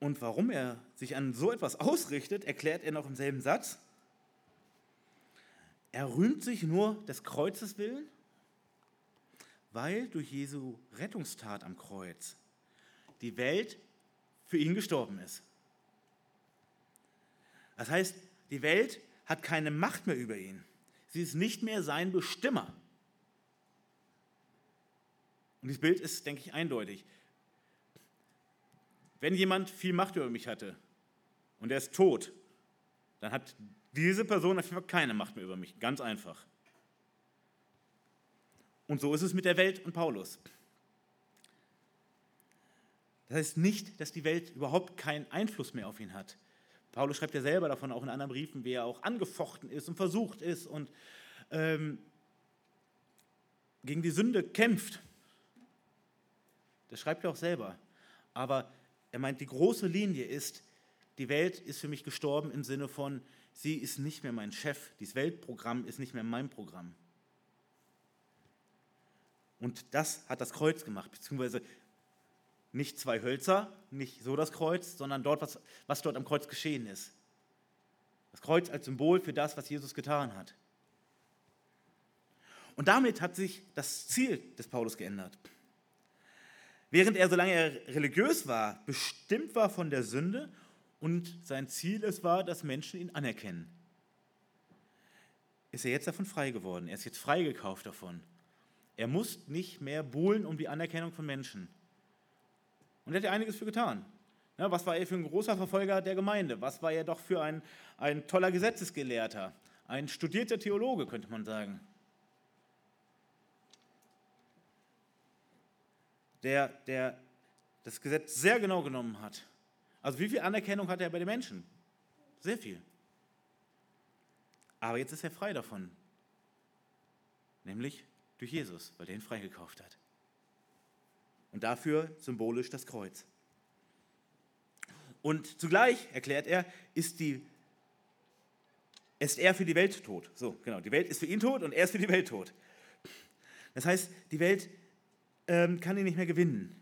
Und warum er sich an so etwas ausrichtet, erklärt er noch im selben Satz. Er rühmt sich nur des Kreuzes willen, weil durch Jesu Rettungstat am Kreuz die Welt für ihn gestorben ist. Das heißt, die Welt hat keine Macht mehr über ihn. Sie ist nicht mehr sein Bestimmer. Und dieses Bild ist, denke ich, eindeutig. Wenn jemand viel Macht über mich hatte und er ist tot, dann hat diese Person auf jeden Fall keine Macht mehr über mich. Ganz einfach. Und so ist es mit der Welt und Paulus. Das heißt nicht, dass die Welt überhaupt keinen Einfluss mehr auf ihn hat. Paulus schreibt ja selber davon, auch in anderen Briefen, wie er auch angefochten ist und versucht ist und ähm, gegen die Sünde kämpft. Das schreibt er auch selber. Aber er meint, die große Linie ist, die Welt ist für mich gestorben im Sinne von, sie ist nicht mehr mein Chef, dieses Weltprogramm ist nicht mehr mein Programm. Und das hat das Kreuz gemacht, beziehungsweise nicht zwei Hölzer, nicht so das Kreuz, sondern dort, was, was dort am Kreuz geschehen ist. Das Kreuz als Symbol für das, was Jesus getan hat. Und damit hat sich das Ziel des Paulus geändert. Während er, solange er religiös war, bestimmt war von der Sünde und sein Ziel es war, dass Menschen ihn anerkennen, ist er jetzt davon frei geworden. Er ist jetzt freigekauft davon. Er muss nicht mehr buhlen um die Anerkennung von Menschen. Und er hat ja einiges für getan. Ja, was war er für ein großer Verfolger der Gemeinde? Was war er doch für ein, ein toller Gesetzesgelehrter? Ein studierter Theologe, könnte man sagen. der, der das Gesetz sehr genau genommen hat. Also wie viel Anerkennung hat er bei den Menschen? Sehr viel. Aber jetzt ist er frei davon. Nämlich durch Jesus, weil er ihn freigekauft hat. Und dafür symbolisch das Kreuz. Und zugleich, erklärt er, ist, die, ist er für die Welt tot. So, genau. Die Welt ist für ihn tot und er ist für die Welt tot. Das heißt, die Welt ähm, kann ihn nicht mehr gewinnen.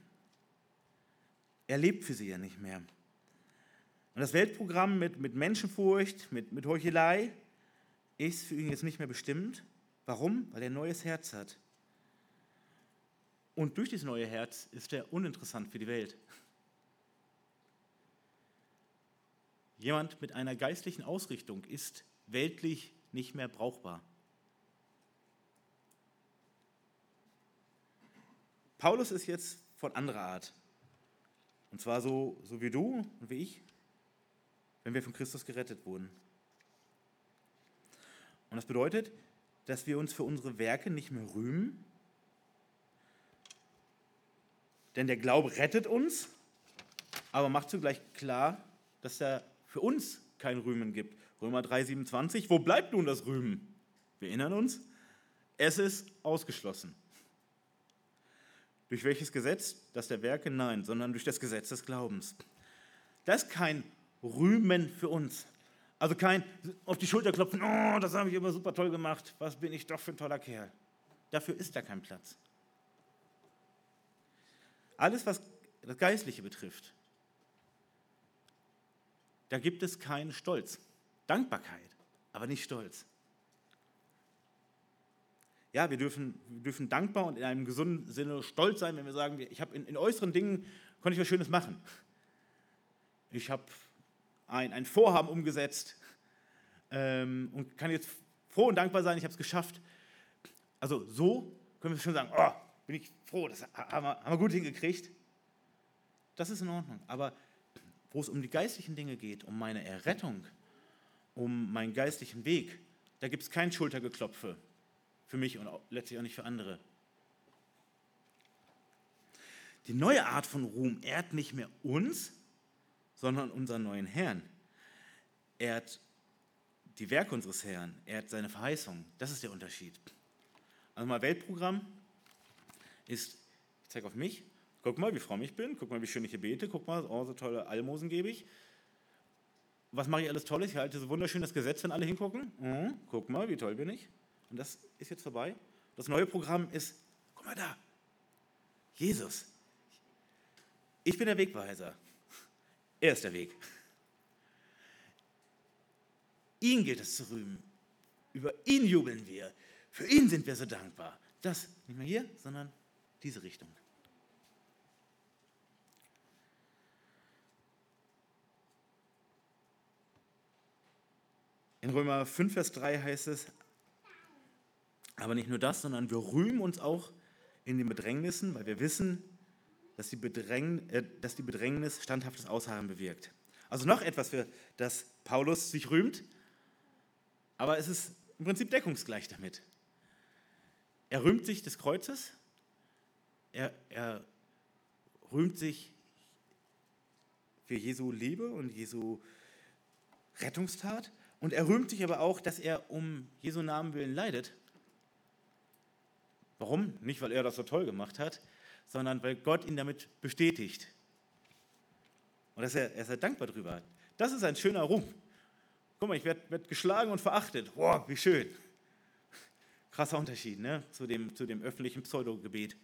Er lebt für sie ja nicht mehr. Und das Weltprogramm mit, mit Menschenfurcht, mit, mit Heuchelei, ist für ihn jetzt nicht mehr bestimmt. Warum? Weil er ein neues Herz hat. Und durch dieses neue Herz ist er uninteressant für die Welt. Jemand mit einer geistlichen Ausrichtung ist weltlich nicht mehr brauchbar. Paulus ist jetzt von anderer Art. Und zwar so, so wie du und wie ich, wenn wir von Christus gerettet wurden. Und das bedeutet, dass wir uns für unsere Werke nicht mehr rühmen? Denn der Glaube rettet uns, aber macht zugleich klar, dass er für uns kein Rühmen gibt. Römer 3,27, wo bleibt nun das Rühmen? Wir erinnern uns, es ist ausgeschlossen. Durch welches Gesetz? Das der Werke? Nein, sondern durch das Gesetz des Glaubens. Das ist kein Rühmen für uns. Also kein auf die Schulter klopfen, oh, das habe ich immer super toll gemacht, was bin ich doch für ein toller Kerl. Dafür ist da kein Platz. Alles, was das Geistliche betrifft, da gibt es keinen Stolz. Dankbarkeit, aber nicht Stolz. Ja, wir dürfen, wir dürfen dankbar und in einem gesunden Sinne stolz sein, wenn wir sagen, ich habe in, in äußeren Dingen, konnte ich was Schönes machen. Ich habe ein, ein Vorhaben umgesetzt ähm, und kann jetzt froh und dankbar sein, ich habe es geschafft. Also so können wir schon sagen, oh, bin ich froh, das haben wir, haben wir gut hingekriegt. Das ist in Ordnung. Aber wo es um die geistlichen Dinge geht, um meine Errettung, um meinen geistlichen Weg, da gibt es kein Schultergeklopfe für mich und letztlich auch nicht für andere. Die neue Art von Ruhm ehrt nicht mehr uns, sondern unseren neuen Herrn. Ehrt die Werke unseres Herrn, ehrt seine Verheißung. Das ist der Unterschied. Also mal Weltprogramm ist, ich zeige auf mich, guck mal, wie fromm ich bin, guck mal, wie schön ich hier bete, guck mal, oh, so tolle Almosen gebe ich. Was mache ich alles Tolles? Ich halte so wunderschön das Gesetz, wenn alle hingucken. Mhm, guck mal, wie toll bin ich. Und das ist jetzt vorbei. Das neue Programm ist, guck mal da, Jesus. Ich bin der Wegweiser. Er ist der Weg. Ihn gilt es zu rühmen. Über ihn jubeln wir. Für ihn sind wir so dankbar. Das nicht mehr hier, sondern diese Richtung. In Römer 5, Vers 3 heißt es, aber nicht nur das, sondern wir rühmen uns auch in den Bedrängnissen, weil wir wissen, dass die, Bedräng, äh, dass die Bedrängnis standhaftes Ausharren bewirkt. Also noch etwas, für das Paulus sich rühmt, aber es ist im Prinzip deckungsgleich damit. Er rühmt sich des Kreuzes, er, er rühmt sich für Jesu Liebe und Jesu Rettungstat und er rühmt sich aber auch, dass er um Jesu Namen willen leidet. Warum? Nicht, weil er das so toll gemacht hat, sondern weil Gott ihn damit bestätigt. Und dass er, er ist dankbar drüber. Das ist ein schöner Ruhm. Guck mal, ich werde werd geschlagen und verachtet. Boah, wie schön. Krasser Unterschied ne? zu, dem, zu dem öffentlichen Pseudogebet.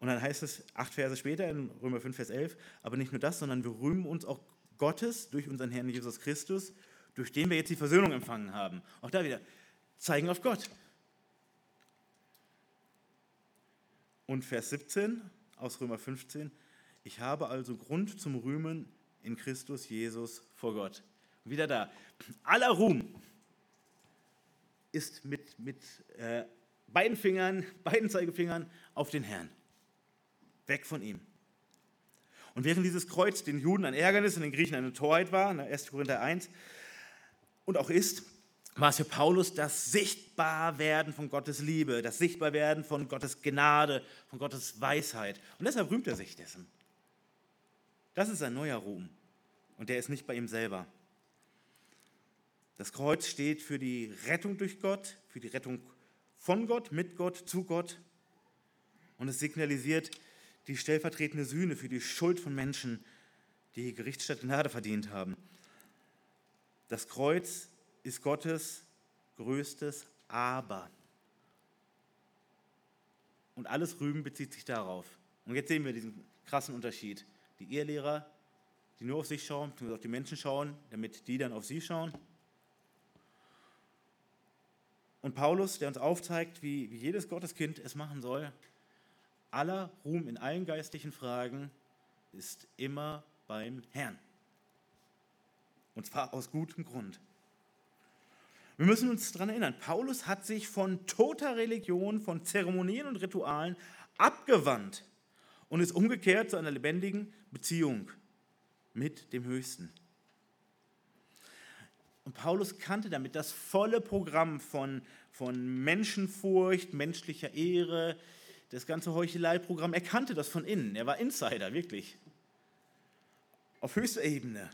Und dann heißt es acht Verse später in Römer 5, Vers 11, aber nicht nur das, sondern wir rühmen uns auch Gottes durch unseren Herrn Jesus Christus, durch den wir jetzt die Versöhnung empfangen haben. Auch da wieder, zeigen auf Gott. Und Vers 17 aus Römer 15, ich habe also Grund zum Rühmen in Christus Jesus vor Gott. Wieder da, aller Ruhm ist mit, mit äh, beiden Fingern, beiden Zeigefingern auf den Herrn. Weg von ihm. Und während dieses Kreuz den Juden ein Ärgernis und den Griechen eine Torheit war, 1. Korinther 1, und auch ist, war es für Paulus das Sichtbarwerden von Gottes Liebe, das Sichtbarwerden von Gottes Gnade, von Gottes Weisheit. Und deshalb rühmt er sich dessen. Das ist ein neuer Ruhm. Und der ist nicht bei ihm selber. Das Kreuz steht für die Rettung durch Gott, für die Rettung von Gott, mit Gott, zu Gott. Und es signalisiert die stellvertretende Sühne für die Schuld von Menschen, die Gerichtsstatt Gnade verdient haben. Das Kreuz ist Gottes größtes Aber. Und alles Rüben bezieht sich darauf. Und jetzt sehen wir diesen krassen Unterschied. Die Ehelehrer, die nur auf sich schauen, auf die Menschen schauen, damit die dann auf sie schauen. Und Paulus, der uns aufzeigt, wie, wie jedes Gotteskind es machen soll, aller Ruhm in allen geistlichen Fragen ist immer beim Herrn. Und zwar aus gutem Grund. Wir müssen uns daran erinnern, Paulus hat sich von toter Religion, von Zeremonien und Ritualen abgewandt und ist umgekehrt zu einer lebendigen Beziehung mit dem Höchsten. Und Paulus kannte damit das volle Programm von, von Menschenfurcht, menschlicher Ehre, das ganze Heucheleiprogramm. Er kannte das von innen. Er war Insider, wirklich. Auf höchster Ebene.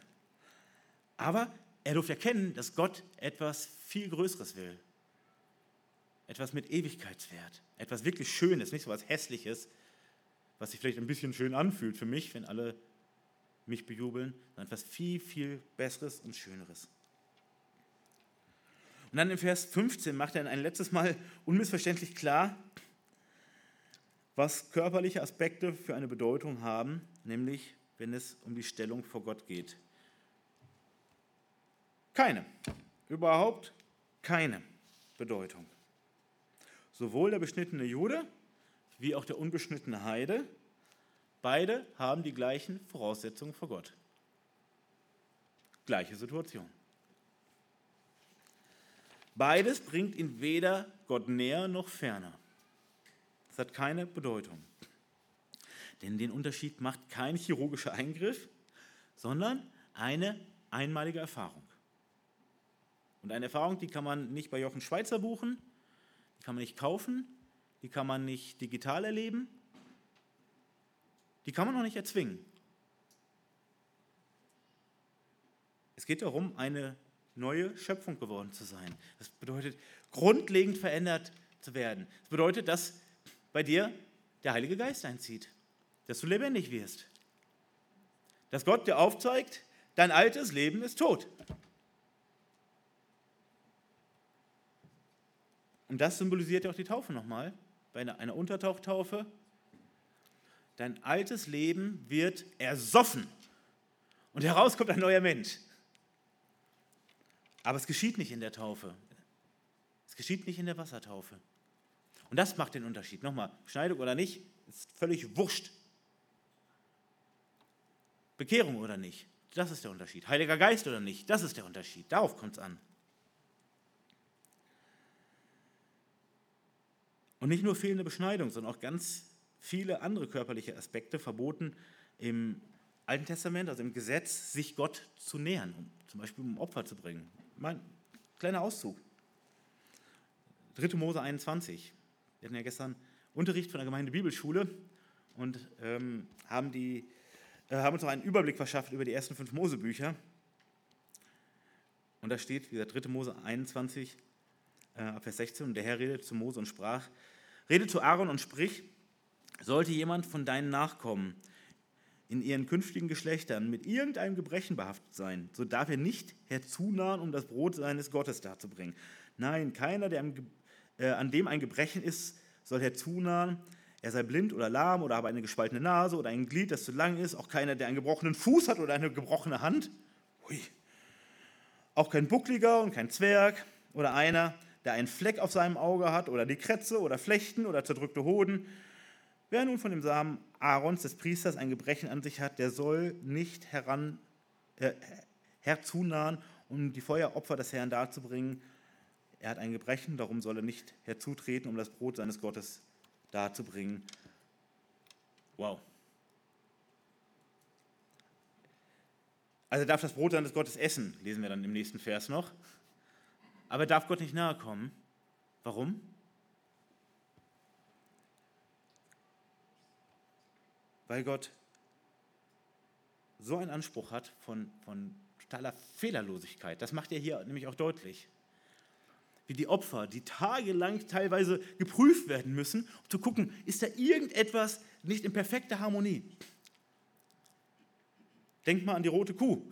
Aber er durfte erkennen, dass Gott etwas viel Größeres will. Etwas mit Ewigkeitswert. Etwas wirklich Schönes, nicht so etwas Hässliches, was sich vielleicht ein bisschen schön anfühlt für mich, wenn alle mich bejubeln, sondern etwas viel, viel Besseres und Schöneres. Und dann im Vers 15 macht er ein letztes Mal unmissverständlich klar, was körperliche Aspekte für eine Bedeutung haben, nämlich wenn es um die Stellung vor Gott geht. Keine, überhaupt keine Bedeutung. Sowohl der beschnittene Jude wie auch der unbeschnittene Heide, beide haben die gleichen Voraussetzungen vor Gott. Gleiche Situation. Beides bringt ihn weder Gott näher noch ferner. Das hat keine Bedeutung. Denn den Unterschied macht kein chirurgischer Eingriff, sondern eine einmalige Erfahrung. Und eine Erfahrung, die kann man nicht bei Jochen Schweizer buchen, die kann man nicht kaufen, die kann man nicht digital erleben, die kann man auch nicht erzwingen. Es geht darum, eine neue Schöpfung geworden zu sein. Das bedeutet, grundlegend verändert zu werden. Das bedeutet, dass bei dir der Heilige Geist einzieht, dass du lebendig wirst. Dass Gott dir aufzeigt, dein altes Leben ist tot. Und das symbolisiert ja auch die Taufe nochmal, bei einer, Untertauchtaufe. Dein altes Leben wird ersoffen und heraus kommt ein neuer Mensch. Aber es geschieht nicht in der Taufe. Es geschieht nicht in der Wassertaufe. Und das macht den Unterschied. Nochmal, Schneidung oder nicht, ist völlig wurscht. Bekehrung oder nicht, das ist der Unterschied. Heiliger Geist oder nicht, das ist der Unterschied. Darauf kommt es an. Und nicht nur fehlende Beschneidung, sondern auch ganz viele andere körperliche Aspekte verboten im Alten Testament, also im Gesetz, sich Gott zu nähern, um, zum Beispiel um Opfer zu bringen. Mein kleiner Auszug. 3. Mose 21. Wir hatten ja gestern Unterricht von der Gemeinde Bibelschule und ähm, haben, die, äh, haben uns auch einen Überblick verschafft über die ersten fünf Mosebücher. Und da steht, wie gesagt, 3. Mose 21, äh, Vers 16, und der Herr redete zu Mose und sprach, rede zu Aaron und sprich, sollte jemand von deinen Nachkommen in ihren künftigen Geschlechtern mit irgendeinem Gebrechen behaftet sein, so darf er nicht herzunahen, um das Brot seines Gottes darzubringen. Nein, keiner, der am, äh, an dem ein Gebrechen ist, soll herzunahen. Er sei blind oder lahm oder habe eine gespaltene Nase oder ein Glied, das zu lang ist. Auch keiner, der einen gebrochenen Fuß hat oder eine gebrochene Hand. Hui. Auch kein Buckliger und kein Zwerg oder einer, der einen Fleck auf seinem Auge hat oder die Krätze oder Flechten oder zerdrückte Hoden. Wer nun von dem Samen Aarons, des Priesters, ein Gebrechen an sich hat, der soll nicht heran, äh, herzunahen, um die Feueropfer des Herrn darzubringen. Er hat ein Gebrechen, darum soll er nicht herzutreten, um das Brot seines Gottes darzubringen. Wow. Also er darf das Brot seines Gottes essen, lesen wir dann im nächsten Vers noch aber er darf Gott nicht nahe kommen. Warum? Weil Gott so einen Anspruch hat von, von totaler Fehlerlosigkeit. Das macht er hier nämlich auch deutlich. Wie die Opfer, die tagelang teilweise geprüft werden müssen, um zu gucken, ist da irgendetwas nicht in perfekter Harmonie. Denk mal an die rote Kuh.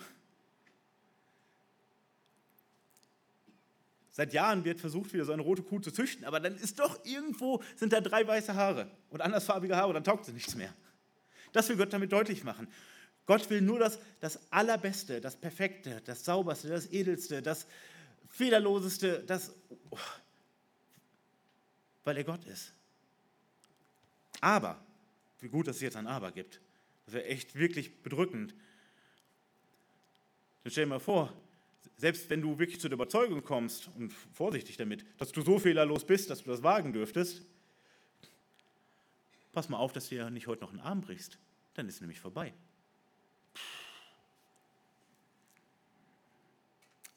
Seit Jahren wird versucht, wieder so eine rote Kuh zu züchten, aber dann ist doch irgendwo, sind da drei weiße Haare und andersfarbige Haare dann taugt sie nichts mehr. Das will Gott damit deutlich machen. Gott will nur das, das Allerbeste, das Perfekte, das Sauberste, das Edelste, das Fehlerloseste, das, weil er Gott ist. Aber, wie gut, dass es jetzt ein Aber gibt. Das wäre echt wirklich bedrückend. Dann stell dir mal vor, selbst wenn du wirklich zu der Überzeugung kommst, und vorsichtig damit, dass du so fehlerlos bist, dass du das wagen dürftest, pass mal auf, dass du ja nicht heute noch einen Arm brichst. Dann ist es nämlich vorbei.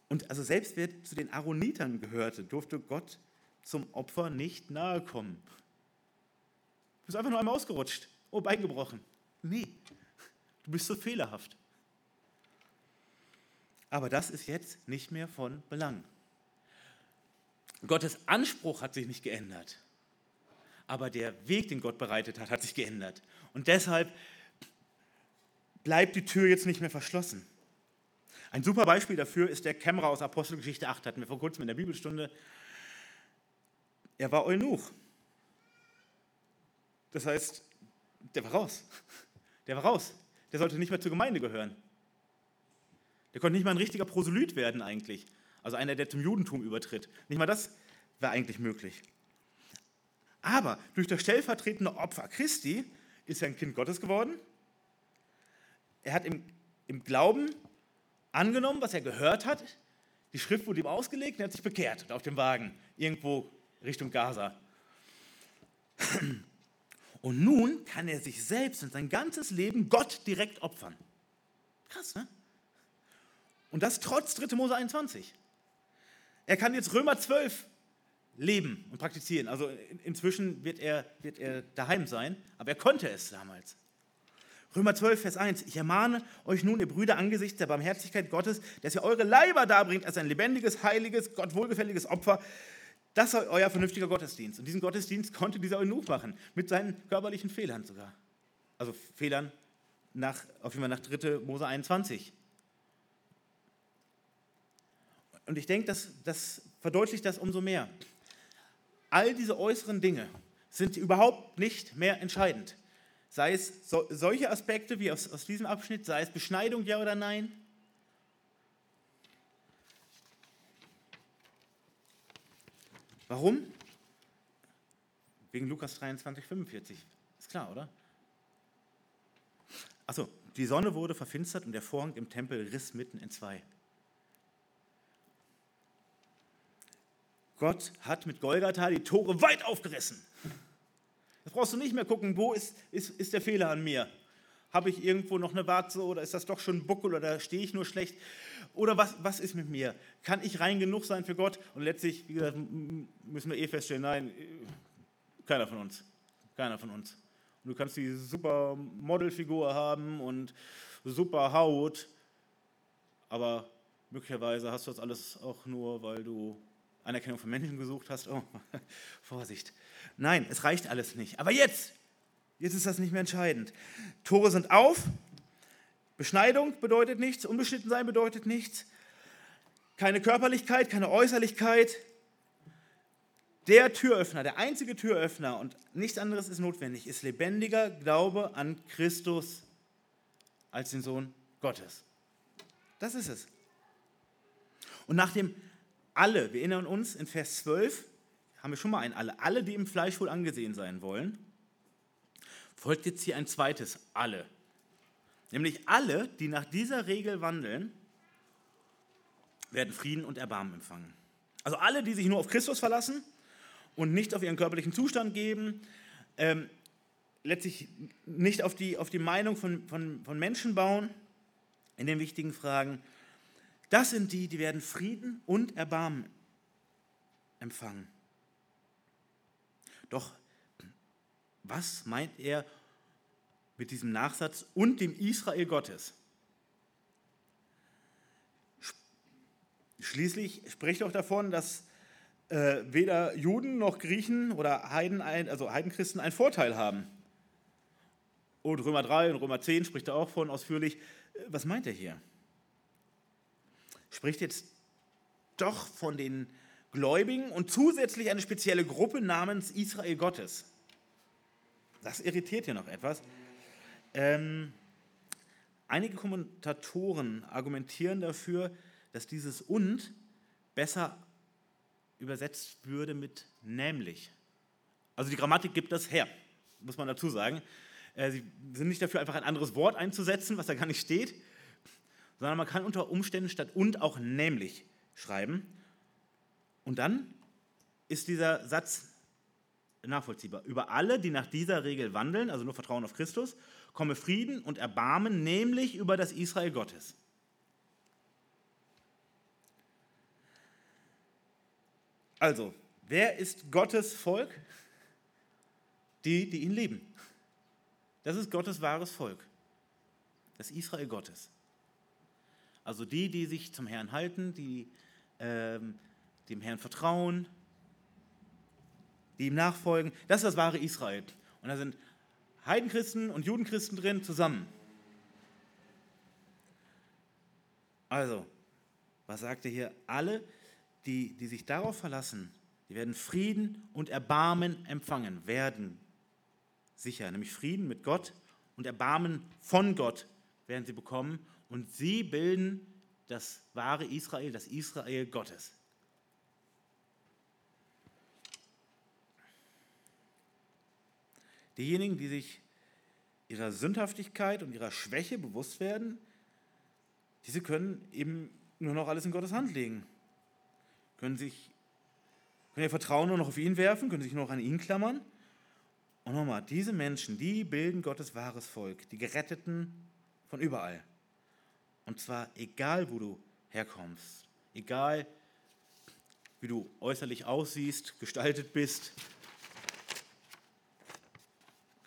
Und also selbst wer zu den Aaronitern gehörte, durfte Gott zum Opfer nicht nahe kommen. Du bist einfach nur einmal ausgerutscht. Oh, Bein gebrochen. Nee, du bist so fehlerhaft. Aber das ist jetzt nicht mehr von Belang. Gottes Anspruch hat sich nicht geändert. Aber der Weg, den Gott bereitet hat, hat sich geändert. Und deshalb bleibt die Tür jetzt nicht mehr verschlossen. Ein super Beispiel dafür ist der Kämmerer aus Apostelgeschichte 8, hatten wir vor kurzem in der Bibelstunde. Er war Eunuch. Das heißt, der war raus. Der war raus. Der sollte nicht mehr zur Gemeinde gehören. Der konnte nicht mal ein richtiger Proselyt werden eigentlich. Also einer, der zum Judentum übertritt. Nicht mal das wäre eigentlich möglich. Aber durch das stellvertretende Opfer Christi ist er ein Kind Gottes geworden. Er hat im, im Glauben angenommen, was er gehört hat. Die Schrift wurde ihm ausgelegt und er hat sich bekehrt auf dem Wagen, irgendwo Richtung Gaza. Und nun kann er sich selbst und sein ganzes Leben Gott direkt opfern. Krass, ne? Und das trotz 3. Mose 21. Er kann jetzt Römer 12 leben und praktizieren. Also inzwischen wird er, wird er daheim sein, aber er konnte es damals. Römer 12, Vers 1. Ich ermahne euch nun, ihr Brüder, angesichts der Barmherzigkeit Gottes, dass ihr eure Leiber darbringt als ein lebendiges, heiliges, Gott wohlgefälliges Opfer. Das sei euer vernünftiger Gottesdienst. Und diesen Gottesdienst konnte dieser Eunuch machen, mit seinen körperlichen Fehlern sogar. Also Fehlern nach, auf jeden Fall nach 3. Mose 21. Und ich denke, das, das verdeutlicht das umso mehr. All diese äußeren Dinge sind überhaupt nicht mehr entscheidend. Sei es so, solche Aspekte wie aus, aus diesem Abschnitt, sei es Beschneidung, ja oder nein. Warum? Wegen Lukas 23, 45. Ist klar, oder? Achso, die Sonne wurde verfinstert und der Vorhang im Tempel riss mitten in zwei. Gott hat mit Golgatha die Tore weit aufgerissen. Jetzt brauchst du nicht mehr gucken, wo ist, ist, ist der Fehler an mir. Habe ich irgendwo noch eine Warze oder ist das doch schon ein Buckel oder stehe ich nur schlecht? Oder was, was ist mit mir? Kann ich rein genug sein für Gott? Und letztlich, wie gesagt, müssen wir eh feststellen, nein, keiner von uns. Keiner von uns. Und du kannst die super Modelfigur haben und super Haut, aber möglicherweise hast du das alles auch nur, weil du Anerkennung von Menschen gesucht hast, oh, <laughs> Vorsicht. Nein, es reicht alles nicht. Aber jetzt, jetzt ist das nicht mehr entscheidend. Tore sind auf, Beschneidung bedeutet nichts, unbeschnitten sein bedeutet nichts, keine Körperlichkeit, keine Äußerlichkeit. Der Türöffner, der einzige Türöffner und nichts anderes ist notwendig, ist lebendiger Glaube an Christus als den Sohn Gottes. Das ist es. Und nach dem alle, wir erinnern uns, in Vers 12 haben wir schon mal ein alle, alle, die im Fleisch wohl angesehen sein wollen, folgt jetzt hier ein zweites alle. Nämlich alle, die nach dieser Regel wandeln, werden Frieden und Erbarmen empfangen. Also alle, die sich nur auf Christus verlassen und nicht auf ihren körperlichen Zustand geben, ähm, letztlich nicht auf die, auf die Meinung von, von, von Menschen bauen in den wichtigen Fragen, das sind die, die werden Frieden und Erbarmen empfangen. Doch was meint er mit diesem Nachsatz und dem Israel Gottes? Schließlich spricht er auch davon, dass äh, weder Juden noch Griechen oder Heiden, also Heidenchristen einen Vorteil haben. Und Römer 3 und Römer 10 spricht er auch von ausführlich. Was meint er hier? Spricht jetzt doch von den Gläubigen und zusätzlich eine spezielle Gruppe namens Israel Gottes. Das irritiert hier noch etwas. Ähm, einige Kommentatoren argumentieren dafür, dass dieses und besser übersetzt würde mit nämlich. Also die Grammatik gibt das her, muss man dazu sagen. Äh, sie sind nicht dafür, einfach ein anderes Wort einzusetzen, was da gar nicht steht, sondern man kann unter Umständen statt und auch nämlich schreiben. Und dann ist dieser Satz nachvollziehbar. Über alle, die nach dieser Regel wandeln, also nur Vertrauen auf Christus, komme Frieden und Erbarmen, nämlich über das Israel Gottes. Also, wer ist Gottes Volk? Die, die ihn lieben. Das ist Gottes wahres Volk. Das Israel Gottes. Also die, die sich zum Herrn halten, die ähm, dem Herrn vertrauen, die ihm nachfolgen. Das ist das wahre Israel. Und da sind Heidenchristen und Judenchristen drin zusammen. Also, was sagt er hier? Alle, die, die sich darauf verlassen, die werden Frieden und Erbarmen empfangen, werden sicher, nämlich Frieden mit Gott und Erbarmen von Gott werden sie bekommen und sie bilden das wahre Israel, das Israel Gottes. Diejenigen, die sich ihrer Sündhaftigkeit und ihrer Schwäche bewusst werden, diese können eben nur noch alles in Gottes Hand legen. Können sich können ihr Vertrauen nur noch auf ihn werfen, können sich nur noch an ihn klammern. Und nochmal, diese Menschen, die bilden Gottes wahres Volk, die Geretteten von überall. Und zwar egal, wo du herkommst, egal, wie du äußerlich aussiehst, gestaltet bist,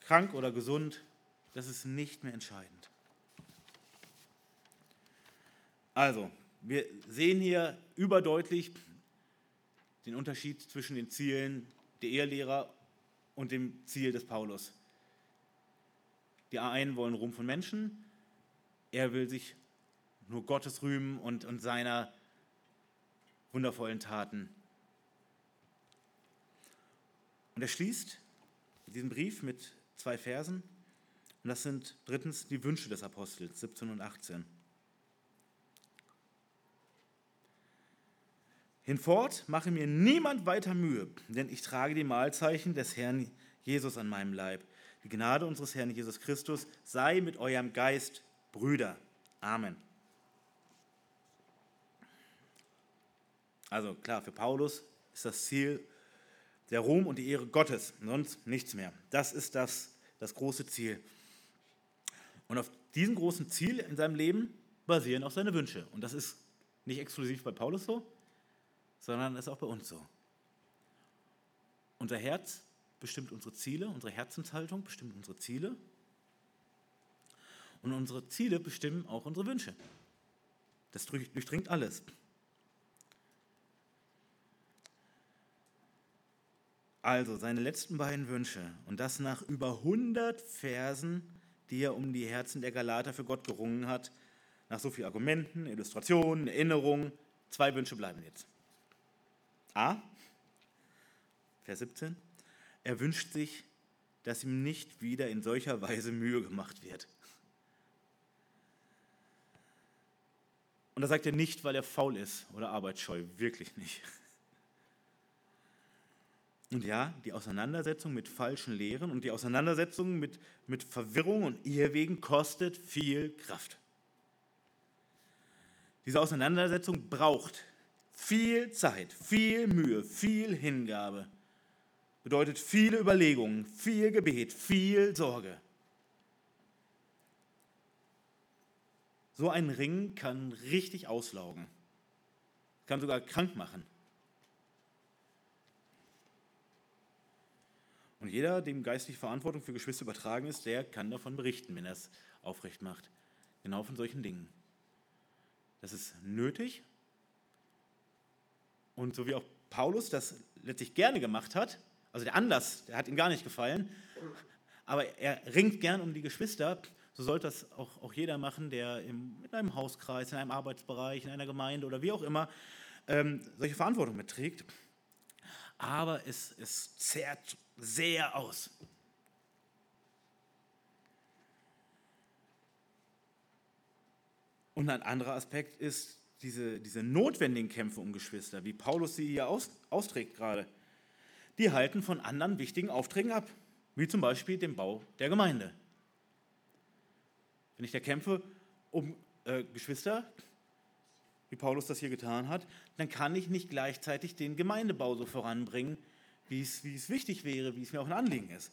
krank oder gesund, das ist nicht mehr entscheidend. Also, wir sehen hier überdeutlich den Unterschied zwischen den Zielen der Ehelehrer und dem Ziel des Paulus. Die einen wollen Ruhm von Menschen, er will sich nur Gottes rühmen und, und seiner wundervollen Taten. Und er schließt diesen Brief mit zwei Versen. Und das sind drittens die Wünsche des Apostels, 17 und 18. Hinfort mache mir niemand weiter Mühe, denn ich trage die Mahlzeichen des Herrn Jesus an meinem Leib. Die Gnade unseres Herrn Jesus Christus sei mit eurem Geist, Brüder. Amen. Also klar, für Paulus ist das Ziel der Ruhm und die Ehre Gottes, sonst nichts mehr. Das ist das, das große Ziel. Und auf diesem großen Ziel in seinem Leben basieren auch seine Wünsche. Und das ist nicht exklusiv bei Paulus so, sondern ist auch bei uns so. Unser Herz bestimmt unsere Ziele, unsere Herzenshaltung bestimmt unsere Ziele und unsere Ziele bestimmen auch unsere Wünsche. Das durchdringt alles. Also seine letzten beiden Wünsche und das nach über 100 Versen, die er um die Herzen der Galater für Gott gerungen hat, nach so vielen Argumenten, Illustrationen, Erinnerungen, zwei Wünsche bleiben jetzt. A, Vers 17, er wünscht sich, dass ihm nicht wieder in solcher Weise Mühe gemacht wird. Und das sagt er nicht, weil er faul ist oder arbeitsscheu, wirklich nicht. Und ja, die Auseinandersetzung mit falschen Lehren und die Auseinandersetzung mit, mit Verwirrung und Irrwegen kostet viel Kraft. Diese Auseinandersetzung braucht viel Zeit, viel Mühe, viel Hingabe. Bedeutet viele Überlegungen, viel Gebet, viel Sorge. So ein Ring kann richtig auslaugen, kann sogar krank machen. Und jeder, dem geistliche Verantwortung für Geschwister übertragen ist, der kann davon berichten, wenn er es aufrecht macht. Genau von solchen Dingen. Das ist nötig und so wie auch Paulus das letztlich gerne gemacht hat, also der Anlass, der hat ihm gar nicht gefallen, aber er ringt gern um die Geschwister, so sollte das auch, auch jeder machen, der im, in einem Hauskreis, in einem Arbeitsbereich, in einer Gemeinde oder wie auch immer ähm, solche Verantwortung mitträgt. Aber es, es zehrt sehr aus. Und ein anderer Aspekt ist diese, diese notwendigen Kämpfe um Geschwister, wie Paulus sie hier aus, austrägt gerade, die halten von anderen wichtigen Aufträgen ab, wie zum Beispiel dem Bau der Gemeinde. Wenn ich da kämpfe um äh, Geschwister, wie Paulus das hier getan hat, dann kann ich nicht gleichzeitig den Gemeindebau so voranbringen, wie es, wie es wichtig wäre, wie es mir auch ein Anliegen ist.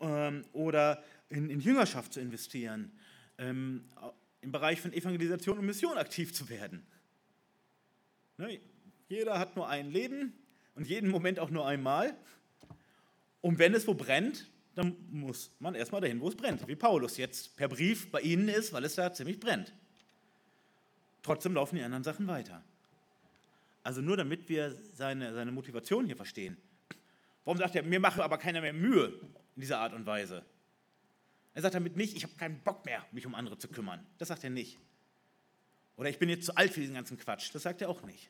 Ähm, oder in, in, Jüngerschaft zu investieren, ähm, im Bereich von Evangelisation und Mission aktiv zu werden. Ne, jeder hat nur ein Leben und jeden Moment auch nur einmal. Und wenn es wo brennt, dann muss man erstmal dahin, wo es brennt. Wie Paulus jetzt per Brief bei Ihnen ist, weil es da ziemlich brennt. Trotzdem laufen die anderen Sachen weiter. Also nur damit wir seine, seine Motivation hier verstehen. Warum sagt er, mir mache aber keiner mehr Mühe in dieser Art und Weise? Er sagt damit nicht, ich habe keinen Bock mehr, mich um andere zu kümmern. Das sagt er nicht. Oder ich bin jetzt zu alt für diesen ganzen Quatsch. Das sagt er auch nicht.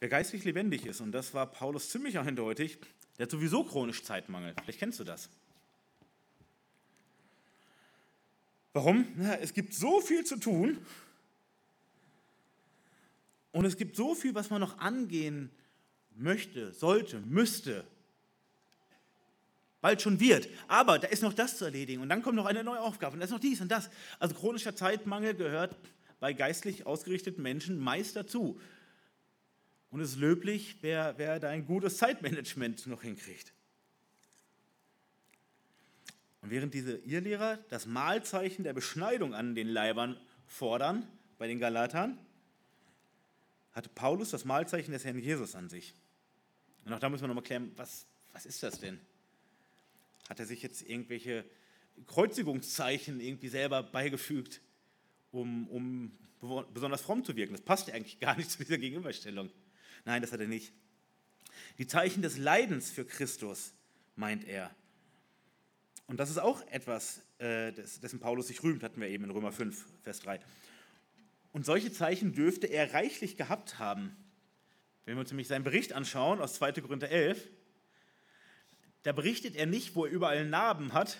Wer geistlich lebendig ist, und das war Paulus ziemlich eindeutig, der hat sowieso chronisch Zeitmangel. Vielleicht kennst du das. Warum? Na, es gibt so viel zu tun und es gibt so viel, was man noch angehen möchte, sollte, müsste. Bald schon wird. Aber da ist noch das zu erledigen und dann kommt noch eine neue Aufgabe und da ist noch dies und das. Also chronischer Zeitmangel gehört bei geistlich ausgerichteten Menschen meist dazu. Und es ist löblich, wer, wer da ein gutes Zeitmanagement noch hinkriegt. Und während diese Irrlehrer das Mahlzeichen der Beschneidung an den Leibern fordern, bei den Galatern, hatte Paulus das Mahlzeichen des Herrn Jesus an sich. Und auch da müssen wir nochmal klären, was, was ist das denn? Hat er sich jetzt irgendwelche Kreuzigungszeichen irgendwie selber beigefügt, um, um besonders fromm zu wirken? Das passt eigentlich gar nicht zu dieser Gegenüberstellung. Nein, das hat er nicht. Die Zeichen des Leidens für Christus, meint er. Und das ist auch etwas, äh, dessen Paulus sich rühmt, hatten wir eben in Römer 5, Vers 3. Und solche Zeichen dürfte er reichlich gehabt haben. Wenn wir uns nämlich seinen Bericht anschauen aus 2. Korinther 11, da berichtet er nicht, wo er überall Narben hat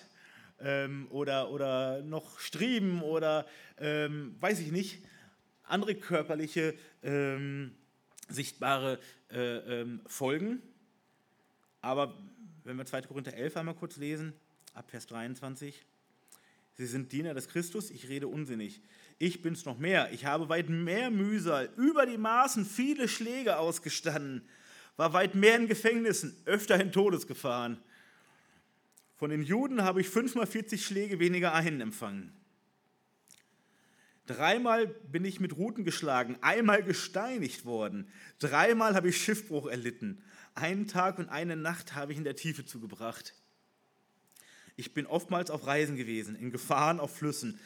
ähm, oder, oder noch Striemen oder ähm, weiß ich nicht, andere körperliche ähm, sichtbare äh, ähm, Folgen. Aber wenn wir 2. Korinther 11 einmal kurz lesen, ab Vers 23, Sie sind Diener des Christus, ich rede unsinnig ich bin's noch mehr. Ich habe weit mehr Mühsal, über die Maßen viele Schläge ausgestanden, war weit mehr in Gefängnissen, öfter in Todesgefahren. Von den Juden habe ich fünfmal 40 Schläge weniger einen empfangen. Dreimal bin ich mit Ruten geschlagen, einmal gesteinigt worden, dreimal habe ich Schiffbruch erlitten, einen Tag und eine Nacht habe ich in der Tiefe zugebracht. Ich bin oftmals auf Reisen gewesen, in Gefahren auf Flüssen,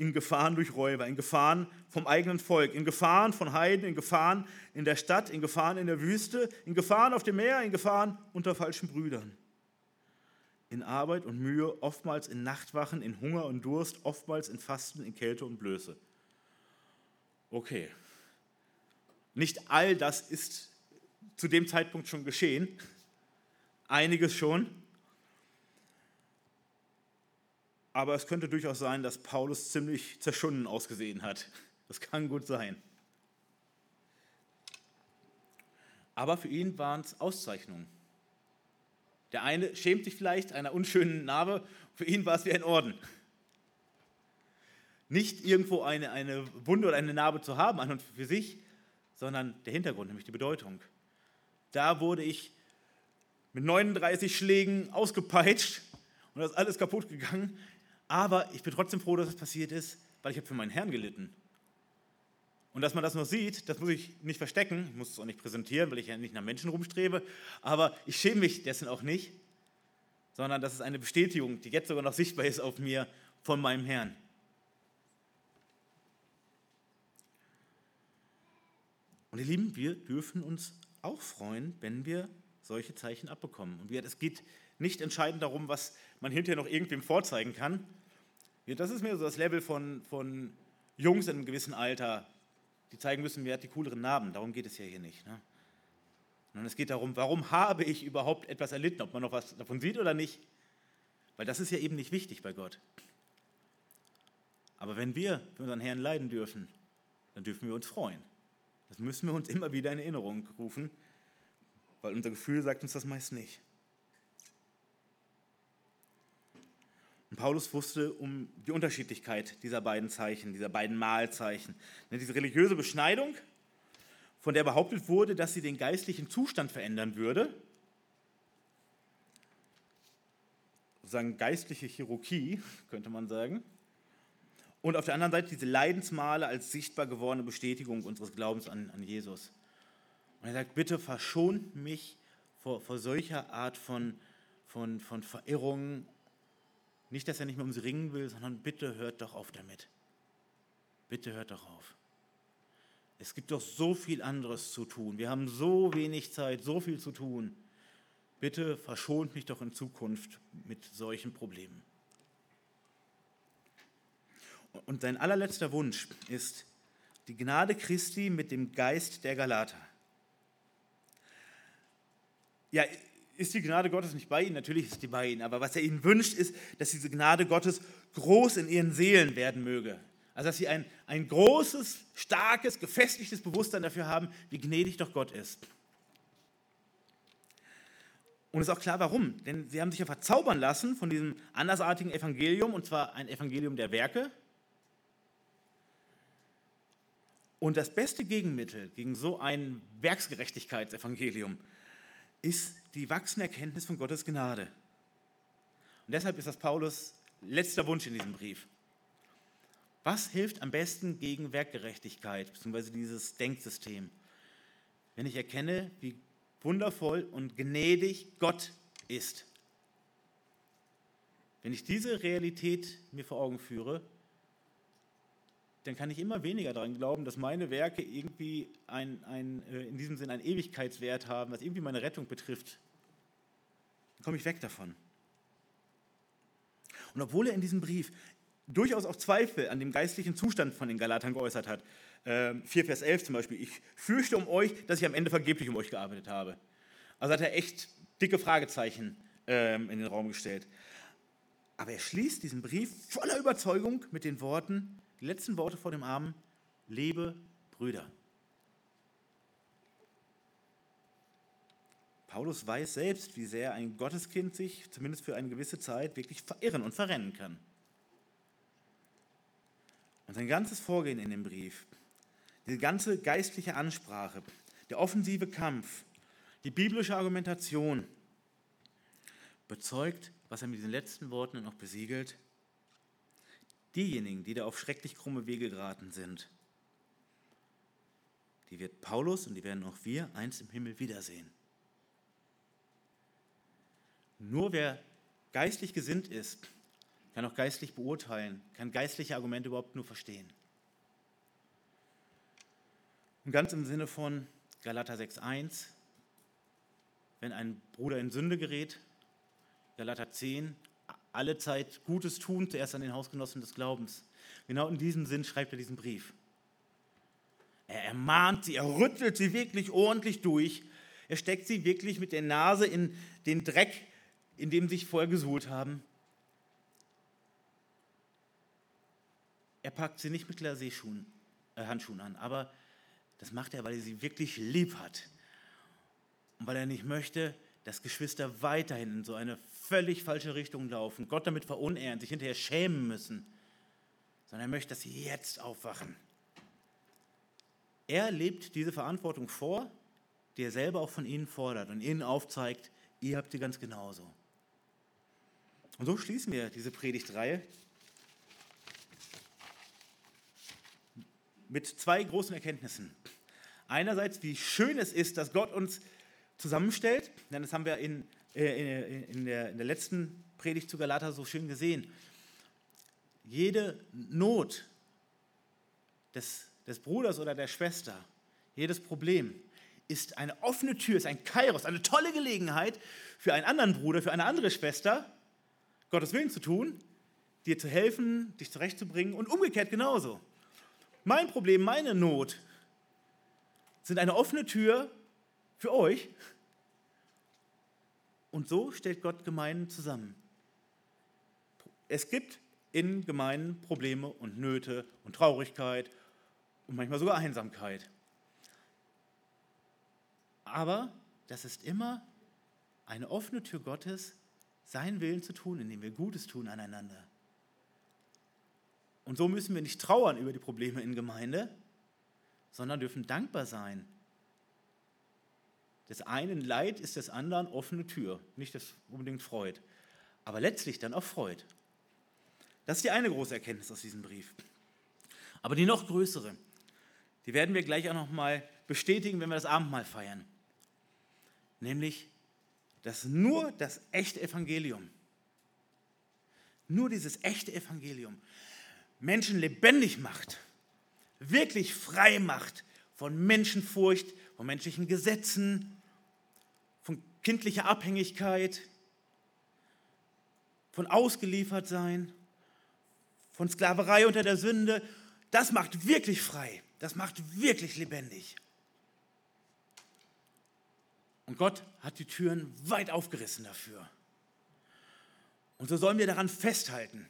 in Gefahren durch Räuber, in Gefahren vom eigenen Volk, in Gefahren von Heiden, in Gefahren in der Stadt, in Gefahren in der Wüste, in Gefahren auf dem Meer, in Gefahren unter falschen Brüdern. In Arbeit und Mühe, oftmals in Nachtwachen, in Hunger und Durst, oftmals in Fasten, in Kälte und Blöße. Okay. Nicht all das ist zu dem Zeitpunkt schon geschehen. Einiges schon. Aber es könnte durchaus sein, dass Paulus ziemlich zerschunden ausgesehen hat. Das kann gut sein. Aber für ihn waren es Auszeichnungen. Der eine schämt sich vielleicht einer unschönen Narbe, für ihn war es wie ein Orden. Nicht irgendwo eine, eine Wunde oder eine Narbe zu haben an und für sich, sondern der Hintergrund, nämlich die Bedeutung. Da wurde ich mit 39 Schlägen ausgepeitscht und das ist alles kaputt gegangen. Aber ich bin trotzdem froh, dass es passiert ist, weil ich habe für meinen Herrn gelitten. Und dass man das noch sieht, das muss ich nicht verstecken, ich muss es auch nicht präsentieren, weil ich ja nicht nach Menschen rumstrebe, aber ich schäme mich dessen auch nicht, sondern das ist eine Bestätigung, die jetzt sogar noch sichtbar ist auf mir von meinem Herrn. Und ihr Lieben, wir dürfen uns auch freuen, wenn wir solche Zeichen abbekommen. Und es geht nicht entscheidend darum, was man hinterher noch irgendwem vorzeigen kann, das ist mir so das Level von, von Jungs in einem gewissen Alter, die zeigen müssen, wer hat die cooleren Narben. Darum geht es ja hier nicht. Ne? Sondern es geht darum, warum habe ich überhaupt etwas erlitten, ob man noch was davon sieht oder nicht. Weil das ist ja eben nicht wichtig bei Gott. Aber wenn wir für unseren Herrn leiden dürfen, dann dürfen wir uns freuen. Das müssen wir uns immer wieder in Erinnerung rufen, weil unser Gefühl sagt uns das meist nicht. Und Paulus wusste um die Unterschiedlichkeit dieser beiden Zeichen, dieser beiden Mahlzeichen. Ne, diese religiöse Beschneidung, von der behauptet wurde, dass sie den geistlichen Zustand verändern würde, sozusagen geistliche Chirurgie, <laughs> könnte man sagen. Und auf der anderen Seite diese Leidensmale als sichtbar gewordene Bestätigung unseres Glaubens an, an Jesus. Und er sagt, bitte verschont mich vor, vor solcher Art von, von, von Verirrungen. Nicht, dass er nicht mehr ums Ringen will, sondern bitte hört doch auf damit. Bitte hört doch auf. Es gibt doch so viel anderes zu tun. Wir haben so wenig Zeit, so viel zu tun. Bitte verschont mich doch in Zukunft mit solchen Problemen. Und sein allerletzter Wunsch ist die Gnade Christi mit dem Geist der Galater. Ja, ist die Gnade Gottes nicht bei ihnen? Natürlich ist die bei ihnen. Aber was er ihnen wünscht, ist, dass diese Gnade Gottes groß in ihren Seelen werden möge. Also, dass sie ein, ein großes, starkes, gefestigtes Bewusstsein dafür haben, wie gnädig doch Gott ist. Und es ist auch klar, warum. Denn sie haben sich ja verzaubern lassen von diesem andersartigen Evangelium, und zwar ein Evangelium der Werke. Und das beste Gegenmittel gegen so ein Werksgerechtigkeitsevangelium ist die wachsende Erkenntnis von Gottes Gnade. Und deshalb ist das Paulus letzter Wunsch in diesem Brief. Was hilft am besten gegen Werkgerechtigkeit, beziehungsweise dieses Denksystem? Wenn ich erkenne, wie wundervoll und gnädig Gott ist. Wenn ich diese Realität mir vor Augen führe, dann kann ich immer weniger daran glauben, dass meine Werke irgendwie ein, ein, äh, in diesem Sinn einen Ewigkeitswert haben, was irgendwie meine Rettung betrifft. Dann komme ich weg davon. Und obwohl er in diesem Brief durchaus auch Zweifel an dem geistlichen Zustand von den Galatern geäußert hat, 4 ähm, Vers 11 zum Beispiel, ich fürchte um euch, dass ich am Ende vergeblich um euch gearbeitet habe. Also hat er echt dicke Fragezeichen ähm, in den Raum gestellt. Aber er schließt diesen Brief voller Überzeugung mit den Worten, die letzten Worte vor dem Armen, lebe Brüder. Paulus weiß selbst, wie sehr ein Gotteskind sich, zumindest für eine gewisse Zeit, wirklich verirren und verrennen kann. Und sein ganzes Vorgehen in dem Brief die ganze geistliche Ansprache, der offensive Kampf, die biblische Argumentation bezeugt, was er mit diesen letzten Worten noch besiegelt. Diejenigen, die da auf schrecklich krumme Wege geraten sind, die wird Paulus und die werden auch wir einst im Himmel wiedersehen. Nur wer geistlich gesinnt ist, kann auch geistlich beurteilen, kann geistliche Argumente überhaupt nur verstehen. Und ganz im Sinne von Galater 6.1, wenn ein Bruder in Sünde gerät, Galater 10, alle Zeit Gutes tun, zuerst an den Hausgenossen des Glaubens. Genau in diesem Sinn schreibt er diesen Brief. Er ermahnt sie, er rüttelt sie wirklich ordentlich durch. Er steckt sie wirklich mit der Nase in den Dreck, in dem sie sich vorher gesuhlt haben. Er packt sie nicht mit Glacé-Handschuhen äh, an, aber das macht er, weil er sie wirklich lieb hat. Und weil er nicht möchte, dass Geschwister weiterhin in so eine völlig falsche Richtung laufen, Gott damit verunehren, sich hinterher schämen müssen, sondern er möchte, dass sie jetzt aufwachen. Er lebt diese Verantwortung vor, die er selber auch von ihnen fordert und ihnen aufzeigt, ihr habt sie ganz genauso. Und so schließen wir diese Predigtreihe mit zwei großen Erkenntnissen. Einerseits, wie schön es ist, dass Gott uns zusammenstellt, denn das haben wir in, äh, in, der, in der letzten Predigt zu Galater so schön gesehen. Jede Not des, des Bruders oder der Schwester, jedes Problem ist eine offene Tür, ist ein Kairos, eine tolle Gelegenheit für einen anderen Bruder, für eine andere Schwester, Gottes Willen zu tun, dir zu helfen, dich zurechtzubringen und umgekehrt genauso. Mein Problem, meine Not sind eine offene Tür für euch. Und so stellt Gott Gemeinden zusammen. Es gibt in Gemeinden Probleme und Nöte und Traurigkeit und manchmal sogar Einsamkeit. Aber das ist immer eine offene Tür Gottes, seinen Willen zu tun, indem wir Gutes tun aneinander. Und so müssen wir nicht trauern über die Probleme in Gemeinde, sondern dürfen dankbar sein. Des einen Leid ist des anderen offene Tür, nicht das unbedingt Freud, aber letztlich dann auch Freud. Das ist die eine große Erkenntnis aus diesem Brief. Aber die noch größere, die werden wir gleich auch noch mal bestätigen, wenn wir das Abendmahl feiern. Nämlich, dass nur das echte Evangelium, nur dieses echte Evangelium Menschen lebendig macht, wirklich frei macht von Menschenfurcht, von menschlichen Gesetzen, von kindlicher Abhängigkeit, von Ausgeliefertsein, von Sklaverei unter der Sünde. Das macht wirklich frei. Das macht wirklich lebendig. Und Gott hat die Türen weit aufgerissen dafür. Und so sollen wir daran festhalten,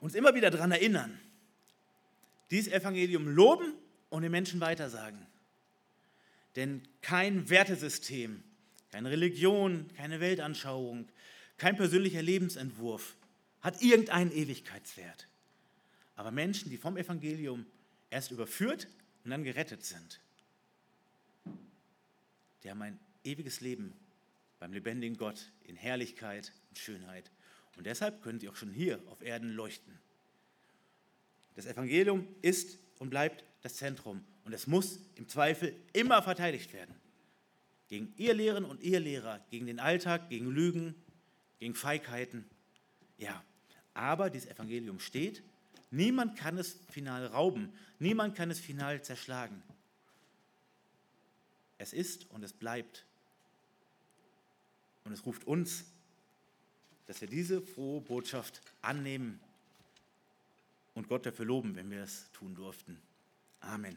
uns immer wieder daran erinnern, dieses Evangelium loben und den Menschen weitersagen. Denn kein Wertesystem, keine Religion, keine Weltanschauung, kein persönlicher Lebensentwurf hat irgendeinen Ewigkeitswert. Aber Menschen, die vom Evangelium erst überführt und dann gerettet sind, die haben ein ewiges Leben beim lebendigen Gott in Herrlichkeit und Schönheit. Und deshalb können sie auch schon hier auf Erden leuchten. Das Evangelium ist und bleibt das Zentrum und es muss im Zweifel immer verteidigt werden. Gegen ihr Lehren und ihr Lehrer, gegen den Alltag, gegen Lügen, gegen Feigheiten. Ja, aber dieses Evangelium steht. Niemand kann es final rauben. Niemand kann es final zerschlagen. Es ist und es bleibt. Und es ruft uns, dass wir diese frohe Botschaft annehmen und Gott dafür loben, wenn wir es tun durften. Amen.